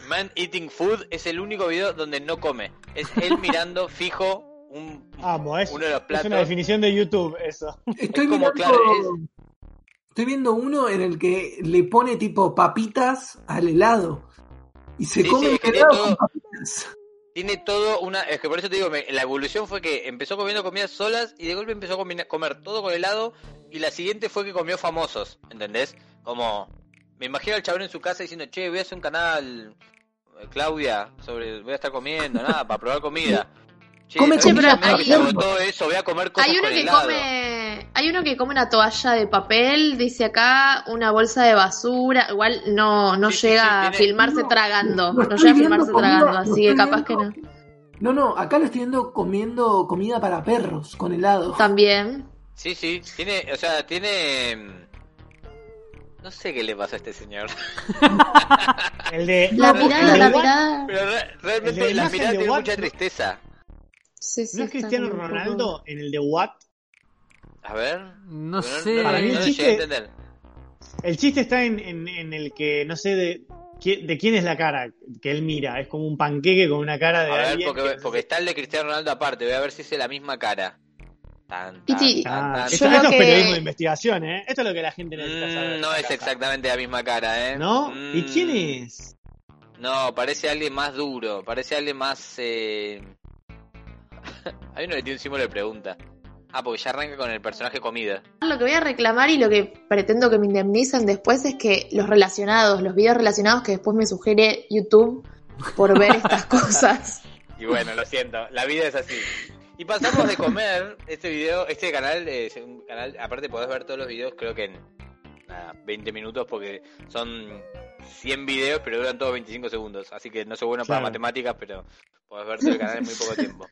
Man Eating Food es el único video donde no come. Es él mirando fijo un, es, uno de los platos. Es una definición de YouTube eso. Estoy, como, claro, estoy viendo uno en el que le pone tipo papitas al helado. Y se come el helado con papitas tiene todo una. Es que por eso te digo, la evolución fue que empezó comiendo comidas solas y de golpe empezó a comer todo con helado. Y la siguiente fue que comió famosos, ¿entendés? Como. Me imagino al chabón en su casa diciendo, che, voy a hacer un canal, eh, Claudia, sobre. Voy a estar comiendo, nada, para probar comida. Come, che, pero hay, todo eso, voy a comer cosas hay uno que come hay uno que come una toalla de papel dice acá una bolsa de basura igual no no llega a filmarse tragando no, llega a filmarse tragando así que capaz que no. no no acá lo estoy viendo comiendo comida para perros con helado. También. Sí sí tiene o sea tiene no sé qué le pasa a este señor. el de la mirada, la mirada. Pero realmente la mirada tiene mucha tristeza. ¿No es Cristiano Ronaldo en el de What? A ver. No sé. Para mí el chiste, el chiste está en, en, el que no sé de, de quién es la cara que él mira. Es como un panqueque con una cara de. A ver, porque, porque está el de Cristiano Ronaldo aparte. Voy a ver si es la misma cara. Tan, tan, esto, es periodismo de investigación, ¿eh? Esto es lo que la gente necesita saber. Mm, no es exactamente la misma cara, ¿eh? ¿No? ¿Y mm. quién es? No, parece alguien más duro. Parece alguien más. Eh... Hay uno que tiene un símbolo de pregunta. Ah, porque ya arranca con el personaje comida. Lo que voy a reclamar y lo que pretendo que me indemnicen después es que los relacionados, los videos relacionados que después me sugiere YouTube por ver estas cosas. Y bueno, lo siento, la vida es así. Y pasamos de comer, este video, este canal es un canal, aparte podés ver todos los videos creo que en 20 minutos porque son 100 videos pero duran todos 25 segundos, así que no soy bueno para matemáticas, pero podés ver todo el canal en muy poco tiempo.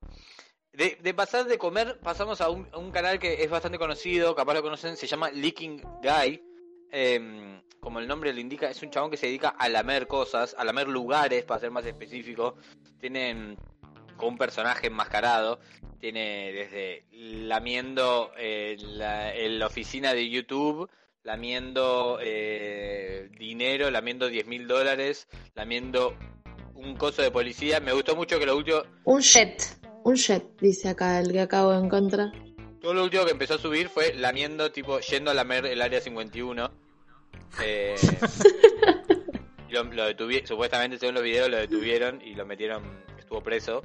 De, pasar de comer, pasamos a un, canal que es bastante conocido, capaz lo conocen, se llama Leaking Guy. Em, como el nombre lo indica, es un chabón que se dedica a lamer cosas, a lamer lugares, para ser más específico. Tiene con un personaje enmascarado. Tiene desde lamiendo eh, la, oficina de YouTube, lamiendo eh, dinero, lamiendo 10 mil dólares, lamiendo un coso de policía. Me gustó mucho que lo último... Un jet. Un jet, dice acá el que acabo de encontrar. Todo lo último que empezó a subir fue lamiendo, tipo, yendo a lamer el área 51. Eh, lo, detuvieron, supuestamente según los videos lo detuvieron y lo metieron, estuvo preso.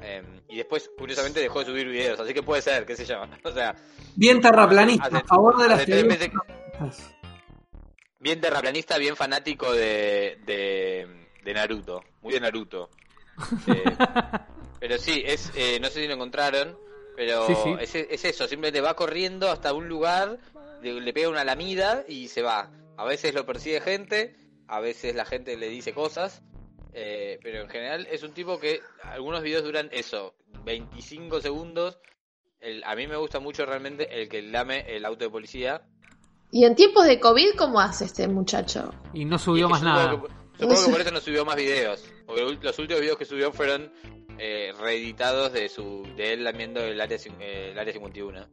Eh, y después, curiosamente, dejó de subir videos, así que puede ser, qué sé yo. O sea, bien terraplanista, a favor de las Bien terraplanista, bien fanático de, de, Naruto, muy de Naruto. Eh, pero sí, es, eh, no sé si lo encontraron, pero Es, es, eso, simplemente va corriendo hasta un lugar, le, pega una lamida y se va. A veces lo persigue gente, a veces la gente le dice cosas, eh, pero en general es un tipo que algunos videos duran eso, 25 segundos. El, a mí me gusta mucho realmente el que lame el auto de policía. ¿Y en tiempos de COVID cómo hace este muchacho? Y no subió más nada. supongo que por eso no subió más videos. Porque los últimos videos que subió fueron eh, reeditados de su de él lamiendo el área, eh, el área 51.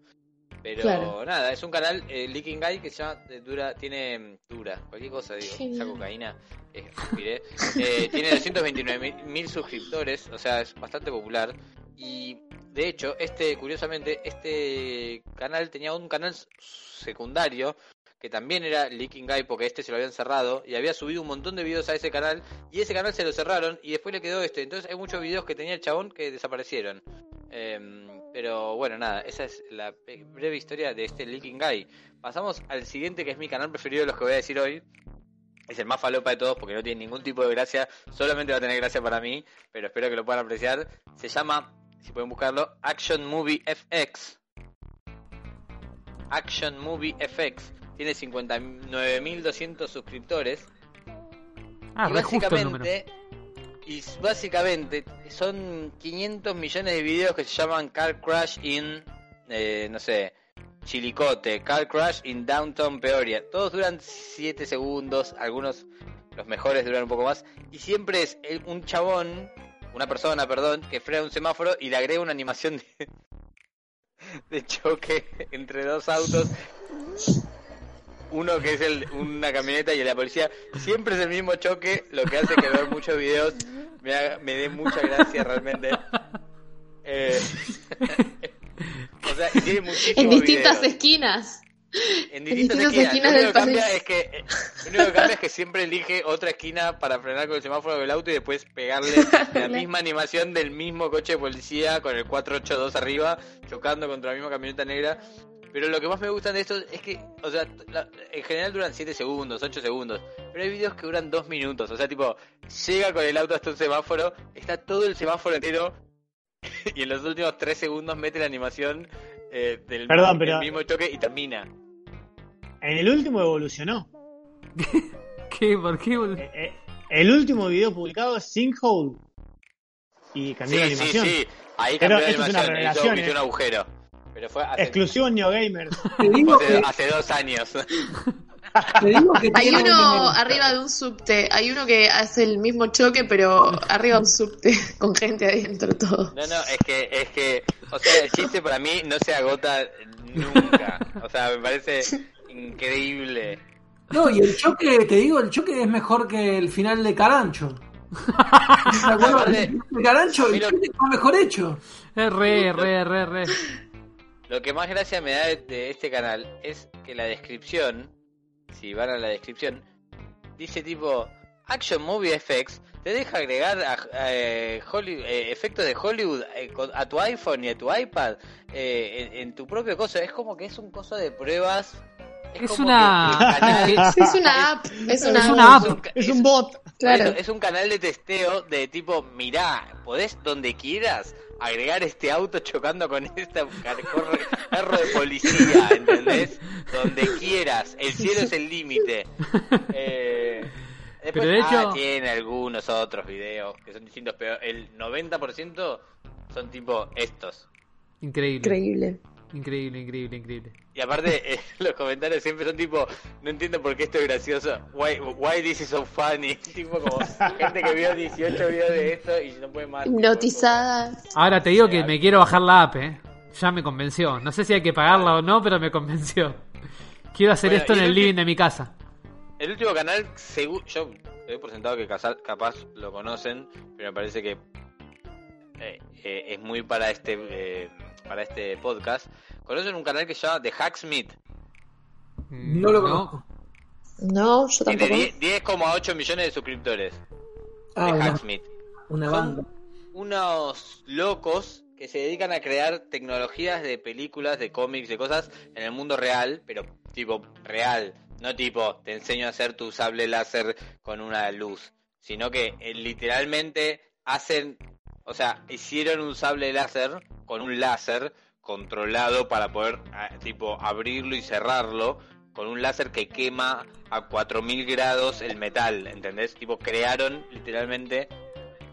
Pero nada, es un canal, eh, Leaking Guy, que se llama, eh, dura, tiene, mm, dura, cualquier cosa, digo, esa cocaína, eh, eh, tiene 229 mil suscriptores, o sea, es bastante popular. Y de hecho, este, curiosamente, este canal tenía un canal secundario que también era Leaking Guy porque este se lo habían cerrado y había subido un montón de videos a ese canal y ese canal se lo cerraron y después le quedó este. Entonces hay muchos videos que tenía el chabón que desaparecieron. Em, pero bueno, nada, esa es la breve historia de este Leaking Guy. Pasamos al siguiente que es mi canal preferido de los que voy a decir hoy. Es el más falopa de todos porque no tiene ningún tipo de gracia, solamente va a tener gracia para mí, pero espero que lo puedan apreciar. Se llama, si pueden buscarlo, Action Movie FX Action Movie FX. Tiene 59.200 suscriptores. Ah, y básicamente, y básicamente son 500 millones de videos que se llaman Car Crash in, eh, no sé, Chilicote, Car Crash in Downtown Peoria. Todos duran 7 segundos, algunos, los mejores duran un poco más. Y siempre es un chabón, una persona, perdón, que frena un semáforo y le agrega una animación de, de choque entre dos autos uno que es el, una camioneta y la policía, siempre es el mismo choque, lo que hace que ver muchos videos me, me dé mucha gracia realmente. Eh, o sea, tiene muchísimos En distintas esquinas. En distintas, esquinas. lo, único que cambia es que, lo único que cambia es que siempre elige otra esquina para frenar con el semáforo del auto y después pegarle la misma animación del mismo coche de policía con el 482 arriba, chocando contra la misma camioneta negra. Pero lo que más me gusta de esto es que, o sea, en general duran 7 segundos, 8 segundos. Pero hay videos que duran 2 minutos. O sea, tipo, llega con el auto hasta un semáforo, está todo el semáforo entero. y en los últimos 3 segundos mete la animación eh, del, mismo choque y termina. En el último evolucionó. ¿Qué? ¿Por qué? Eh, eh, el último video publicado es Sinkhole. Y cambió la animación. Sí, sí, ahí cambió la animación, hizo, hizo un agujero. Pero fue hace... Exclusivo Neo Gamer. hace, dos años. hay uno arriba de un subte, hay uno que hace el mismo choque, pero arriba de un subte, con gente adentro todo. No, no, es que, es que, o sea, el chiste para mí no se agota nunca. O sea, me parece increíble. No, y el choque, te digo, el choque es mejor que el final de Carancho. de Carancho, el choque está mejor hecho. Es re, re, re, re. Lo que más gracia me da de, este canal es que la descripción, si van a la descripción, dice tipo Action Movie FX, te deja agregar eh, eh, efectos de Hollywood eh, a tu iPhone y a tu iPad en, tu propio cosa. Es como que es un coso de pruebas. Es, una... es una app. Es una, app. Es un, bot. Claro. Es un canal de testeo de tipo, mirá, podés donde quieras agregar este auto chocando con este carro de policía, ¿entendés? Donde quieras, el cielo es el límite. Eh, después, de hecho... Ah, tiene algunos otros videos que son distintos, pero el 90% son tipo estos. Increíble. Increíble. Increíble, increíble, increíble. Y aparte, eh, los comentarios siempre son tipo, no entiendo por qué esto es gracioso. Why, why this is so funny? tipo como gente que vio 18 videos de esto y no puede más. Notizada. Ahora te digo que me quiero bajar la app, eh. Ya me convenció. No sé si hay que pagarla o no, pero me convenció. Quiero hacer esto en el living de mi casa. El último canal, yo doy por sentado que capaz lo conocen, pero me parece que eh, eh, es muy para este para este podcast, ¿conocen un canal que se llama The Hacksmith? Mm, no lo conozco. No, yo tampoco. Tiene 10,8 millones de suscriptores. Ah, The Hacksmith. Una banda. unos locos que se dedican a crear tecnologías de películas, de cómics, de cosas en el mundo real, pero tipo real, no tipo te enseño a hacer tu sable láser con una luz, sino que eh, literalmente hacen o sea, hicieron un sable láser con un láser controlado para poder ah, tipo abrirlo y cerrarlo con un láser que quema a 4000 grados el metal, ¿entendés? Tipo crearon literalmente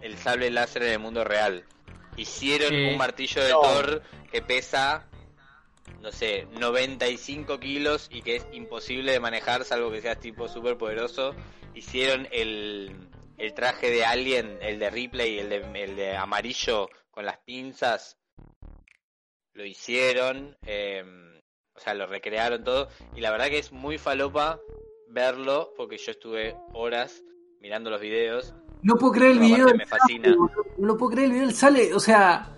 el sable láser en el mundo real. Hicieron un martillo de Thor que pesa no sé, 95 kilos y que es imposible de manejar salvo que seas tipo súper poderoso. Hicieron el, el traje de Alien, el de Ripley, el de, el de amarillo con las pinzas, lo hicieron, em, o sea, lo recrearon todo, y la verdad que es muy falopa verlo, porque yo estuve horas mirando los videos. No puedo creer el video. Me fascina. No puedo creer el video, sale, o sea,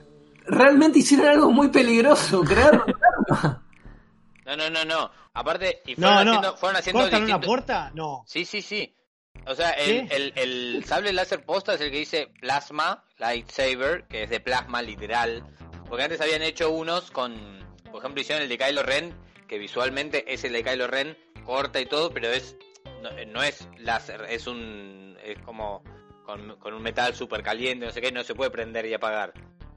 realmente hicieron algo muy peligroso, crearon No, no, no, no. Aparte, y fueron haciendo, fueron haciendo una puerta? No. Sí, sí, sí. O sea, el, el, sable láser posta es el que dice plasma lightsaber, que es de plasma literal. Porque antes habían hecho unos con, por ejemplo, hicieron el de Kylo Ren, que visualmente es el de Kylo Ren, corta y todo, pero es no, es láser, es un es como con, con un metal súper caliente, no sé qué, no se puede prender y apagar.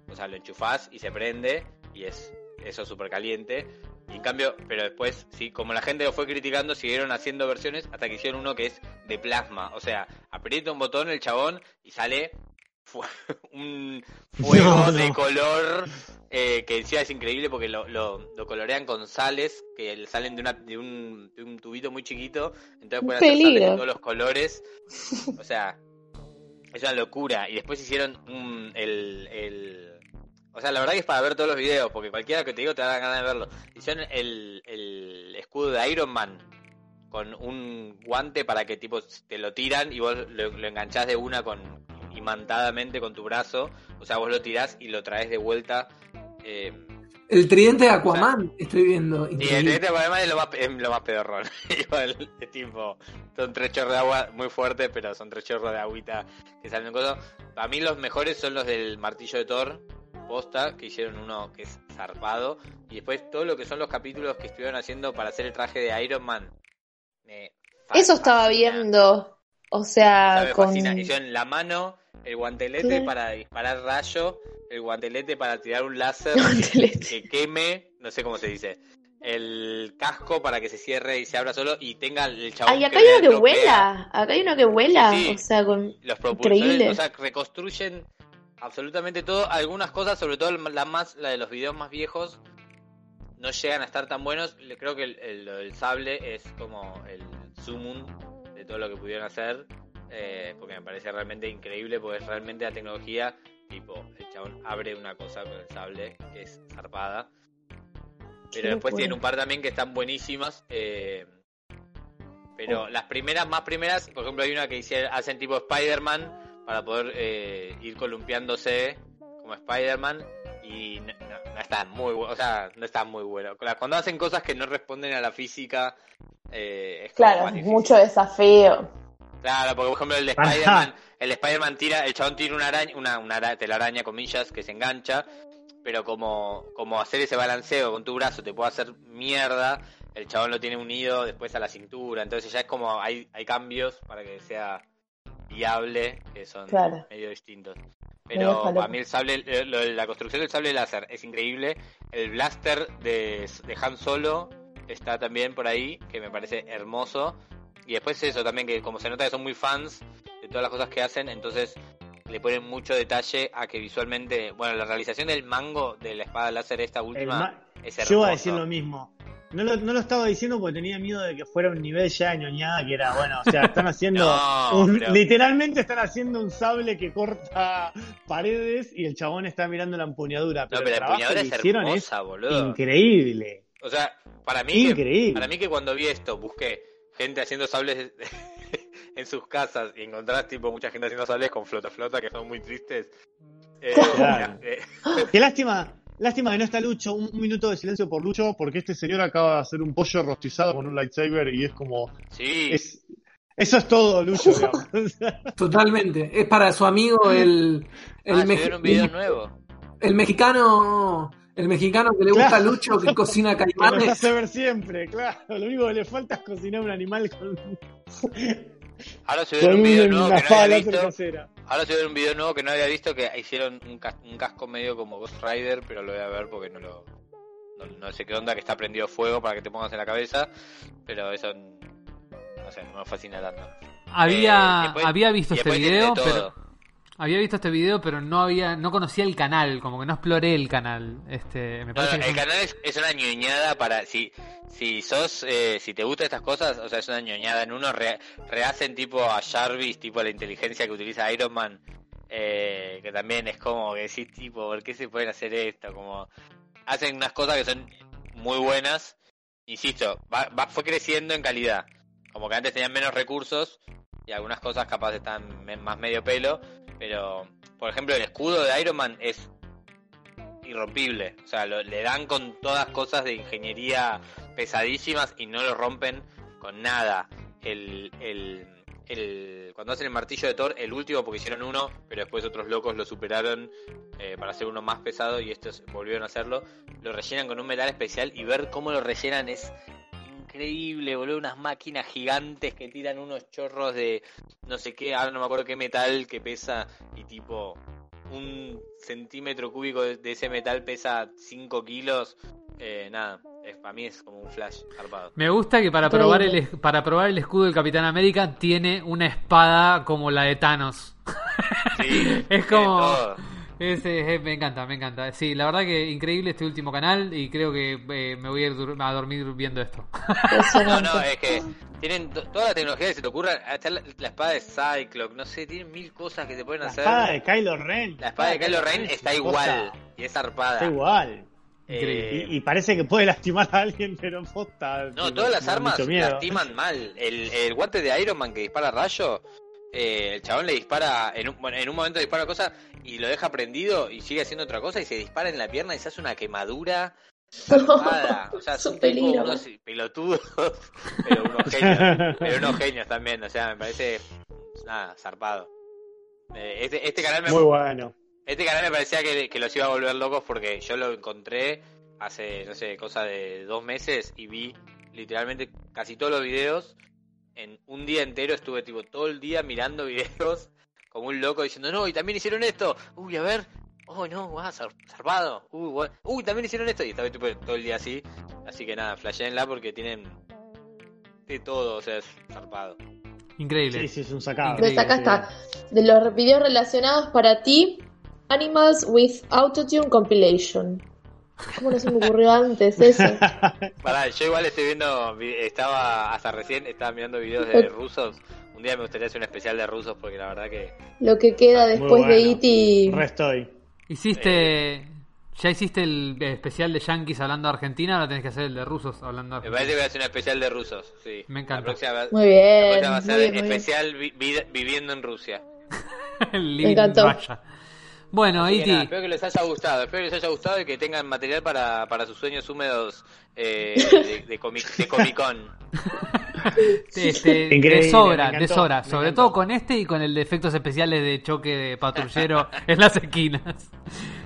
O sea, lo enchufás y se prende y es eso es súper caliente. Y en cambio, pero después, sí, como la gente lo fue criticando, siguieron haciendo versiones hasta que hicieron uno que es de plasma. O sea, aprieta un botón el chabón y sale un fuego de color eh, que decía es increíble porque lo, lo, colorean con sales que salen de, una, de, un, de un tubito muy chiquito. Entonces pueden hacer sales de todos los colores. O sea, es una locura. Y después hicieron un, el, el o sea, la verdad que es para ver todos los videos, porque cualquiera que te digo te da ganas de verlo. Hicieron el, el escudo de Iron Man con un guante para que tipo te lo tiran y vos lo, lo enganchás de una con imantadamente con tu brazo. O sea, vos lo tirás y lo traes de vuelta. Eh, el tridente de Aquaman, estoy viendo. Y el tridente de Aquaman es lo más, es lo más pedorrón. Igual, es tipo, son tres chorros de agua muy fuertes, pero son tres chorros de agüita que salen cosas. A mí los mejores son los del martillo de Thor, posta, que hicieron uno que es zarpado. Y después todo lo que son los capítulos que estuvieron haciendo para hacer el traje de Iron Man. Eso estaba viendo. O sea, con... Hicieron la mano, el guantelete para disparar rayo, el guantelete para tirar un láser que queme, no sé cómo se dice. El casco para que se cierre y se abra solo y tenga el chabón. Ay, acá hay uno que vuela. Acá hay uno que vuela. o sea, con. Los Increíble. O sea, reconstruyen absolutamente todo. Algunas cosas, sobre todo la más, la de los videos más viejos, no llegan a estar tan buenos. Creo que el, sable es como el sumum de todo lo que pudieron hacer. Eh, porque me parece realmente increíble, porque es realmente la tecnología. Tipo, el chabón abre una cosa con el sable que es zarpada. Pero después tiene un par también que están buenísimas. Eh, pero oh. las primeras, más primeras, por ejemplo, hay una que hacen tipo Spider-Man para poder eh, ir columpiándose como Spider-Man y no, están muy o sea, no están muy bueno. Cuando hacen cosas que no responden a la física, eh, es claro, mucho desafío. Claro, porque por ejemplo el de Spider-Man, el Spider-Man tira, el chabón tira una araña, una, una telaraña comillas que se engancha, pero como, como hacer ese balanceo con tu brazo te puede hacer mierda, el chabón lo tiene unido después a la cintura, entonces ya es como hay, hay cambios para que sea viable, que son medio distintos. Pero para mí el sable, la construcción del sable láser es increíble. El blaster de, de Han Solo está también por ahí, que me parece hermoso. Y después eso también, que como se nota que son muy fans de todas las cosas que hacen, entonces le ponen mucho detalle a que visualmente, bueno, la realización del mango de la espada láser esta última es hermoso. Yo voy a decir lo mismo. No lo, no lo estaba diciendo porque tenía miedo de que fuera un nivel ya de ñoñada que era, bueno, o sea, están haciendo, literalmente están haciendo un sable que corta paredes y el chabón está mirando la empuñadura. Pero, la empuñadura es hermosa, boludo. Increíble. O sea, para mí, Que, para mí que cuando vi esto busqué gente haciendo sables en sus casas y encontrás tipo mucha gente haciendo sables con flota flota que son muy tristes. Eh, eh, Qué lástima, Lástima que no está Lucho, un, minuto de silencio por Lucho, porque este señor acaba de hacer un pollo rostizado con un lightsaber y es como. Sí. eso es todo, Lucho. Totalmente. Es para su amigo el. El, ah, un video nuevo. el mexicano. El mexicano que le gusta a Lucho que cocina caimanes. Lo hace ver siempre, claro. Lo único que le falta es cocinar un animal con. Ahora se ve un video nuevo que no había visto. Ahora se ve un video nuevo que no había visto que hicieron un, casco medio como Ghost Rider, pero lo voy a ver porque no lo no, sé qué onda que está prendido fuego para que te pongas en la cabeza, pero eso no sé, no me fascina tanto. Había eh, había visto este video, pero había visto este video, pero no había, no conocía el canal, como que no exploré el canal. Este, me parece el canal es, una ñoñada para si si sos, eh, si te gustan estas cosas, o sea, es una ñoñada. En uno rehacen tipo a Jarvis, tipo la inteligencia que utiliza Iron Man, eh, que también es como que decís tipo, ¿por qué se pueden hacer esto? Como hacen unas cosas que son muy buenas. Insisto, va, fue creciendo en calidad. Como que antes tenían menos recursos y algunas cosas capaz están más medio pelo pero, por ejemplo, el escudo de Iron Man es irrompible. O sea, le dan con todas cosas de ingeniería pesadísimas y no lo rompen con nada. El, el, el, cuando hacen el martillo de Thor, el último, porque hicieron uno, pero después otros locos lo superaron eh, para hacer uno más pesado y estos volvieron a hacerlo, lo rellenan con un metal especial y ver cómo lo rellenan es increíble, boludo, unas máquinas gigantes que tiran unos chorros de no sé qué, ahora no me acuerdo qué metal que pesa y tipo un centímetro cúbico de, ese metal pesa 5 kilos, eh, nada, para mí es como un flash arpado. Me gusta que para probar, el, para probar el escudo del Capitán América tiene una espada como la de Thanos. Sí, es como... Ese, me encanta, me encanta. Sí, la verdad que increíble este último canal y creo que eh, me voy a ir a dormir viendo esto. no, no, es que tienen toda la tecnología que se te ocurra. Hasta la, espada de Cyclops, no sé, tienen mil cosas que se pueden hacer. La espada de Kylo Ren. La espada de Kylo Ren está igual y es zarpada. Está igual. Eh, y, parece que puede lastimar a alguien, pero posta. No, todas las armas lastiman mal. El, el guante de Iron Man que dispara rayo eh, el chabón le dispara, en un, en un momento dispara cosa y lo deja prendido y sigue haciendo otra cosa y se dispara en la pierna y se hace una quemadura. O sea, son unos pelotudos, pero unos genios, pero unos genios también, o sea, me parece nada, zarpado. Eh, este, este canal me, Muy bueno. Este canal me parecía que, que los iba a volver locos porque yo lo encontré hace, no sé, cosa de dos meses y vi literalmente casi todos los videos en un día entero estuve tipo todo el día mirando videos como un loco diciendo, no, y también hicieron esto, uy, a ver, oh no, guau, zarpado, uy, uy, también hicieron esto, y estaba tipo, todo el día así, así que nada, flasheenla porque tienen de todo, o sea, es zarpado. Increíble. Sí, sí, es un sacado. acá de los videos relacionados para ti, Animals with Autotune Compilation. ¿Cómo no se me ocurrió antes eso? Pará, yo igual estoy viendo, estaba hasta recién, estaba mirando videos de rusos. Un día me gustaría hacer un especial de rusos porque la verdad que... Lo que queda después de E.T. Restoy. Hiciste... ¿Ya hiciste el especial de Yankees hablando de Argentina? Ahora tenés que hacer el de rusos hablando de Argentina. Me parece que voy a hacer un especial de rusos, sí. Me encanta. La próxima, muy bien. La próxima va a ser especial viviendo en Rusia. me encantó. Bueno, Iti. espero que les haya gustado, espero que les haya gustado y que tengan material para, para sus sueños húmedos eh, de, de, comic, de Comic Con. Este, de sobra, de sobra. Sobre todo con este y con el de efectos especiales de choque de patrullero en las esquinas.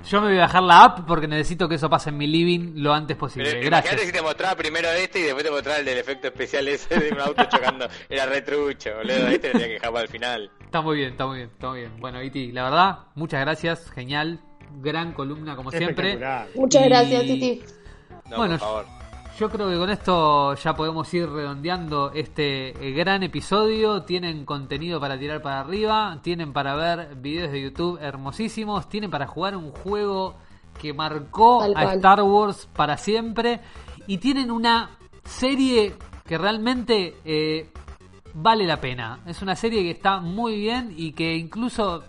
Yo me voy a bajar la app porque necesito que eso pase en mi living lo antes posible. Pero, Gracias. si te mostraba primero este y después te mostraba el del efecto especial ese de un auto chocando. Era retrucho, boludo. Este tenía que dejar para el final. Está muy bien, está muy bien, está muy bien. Bueno, Iti, la verdad, muchas gracias. Genial. Gran columna como siempre. Muchas gracias, Iti. bueno, por favor. Yo creo que con esto ya podemos ir redondeando este eh, gran episodio. Tienen contenido para tirar para arriba, tienen para ver videos de YouTube hermosísimos, tienen para jugar un juego que marcó a Star Wars para siempre y tienen una serie que realmente eh, vale la pena. Es una serie que está muy bien y que incluso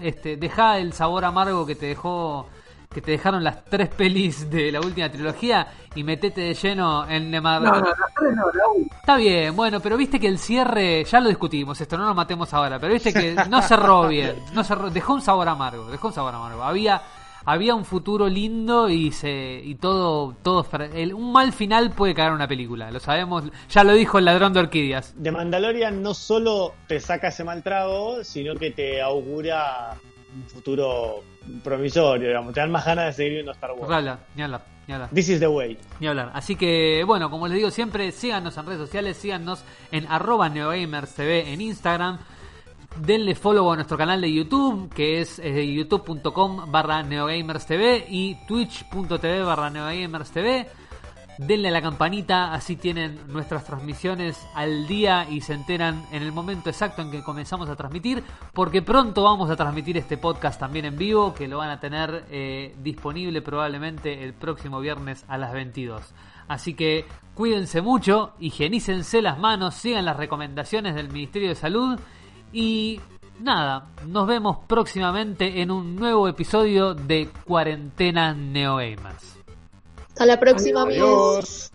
este, deja el sabor amargo que te dejó que te dejaron las tres pelis de la última trilogía y metete de lleno en Nemar. No, no, no, Está bien, bueno, pero viste que el cierre, ya lo discutimos, esto no lo matemos ahora, pero viste que no cerró bien, no cerró, dejó un sabor amargo, dejó un sabor amargo. Había había un futuro lindo y se y todo todo el, un mal final puede cagar una película lo sabemos ya lo dijo el ladrón de orquídeas de Mandalorian no solo te saca ese mal trago sino que te augura un futuro promisorio, digamos. Te dan más ganas de seguir viendo Star Wars. ni hablar, ni hablar. This is the way. Ni hablar. Así que, bueno, como les digo siempre, síganos en redes sociales, síganos en arroba neogamerstv en Instagram. Denle follow a nuestro canal de YouTube, que es eh, youtube.com barra neogamerstv y twitch.tv barra neogamerstv denle a la campanita, así tienen nuestras transmisiones al día y se enteran en el momento exacto en que comenzamos a transmitir, porque pronto vamos a transmitir este podcast también en vivo, que lo van a tener eh, disponible probablemente el próximo viernes a las 22. Así que cuídense mucho, higienícense las manos, sigan las recomendaciones del Ministerio de Salud y nada, nos vemos próximamente en un nuevo episodio de Cuarentena Neogamers. Hasta la próxima, amigos.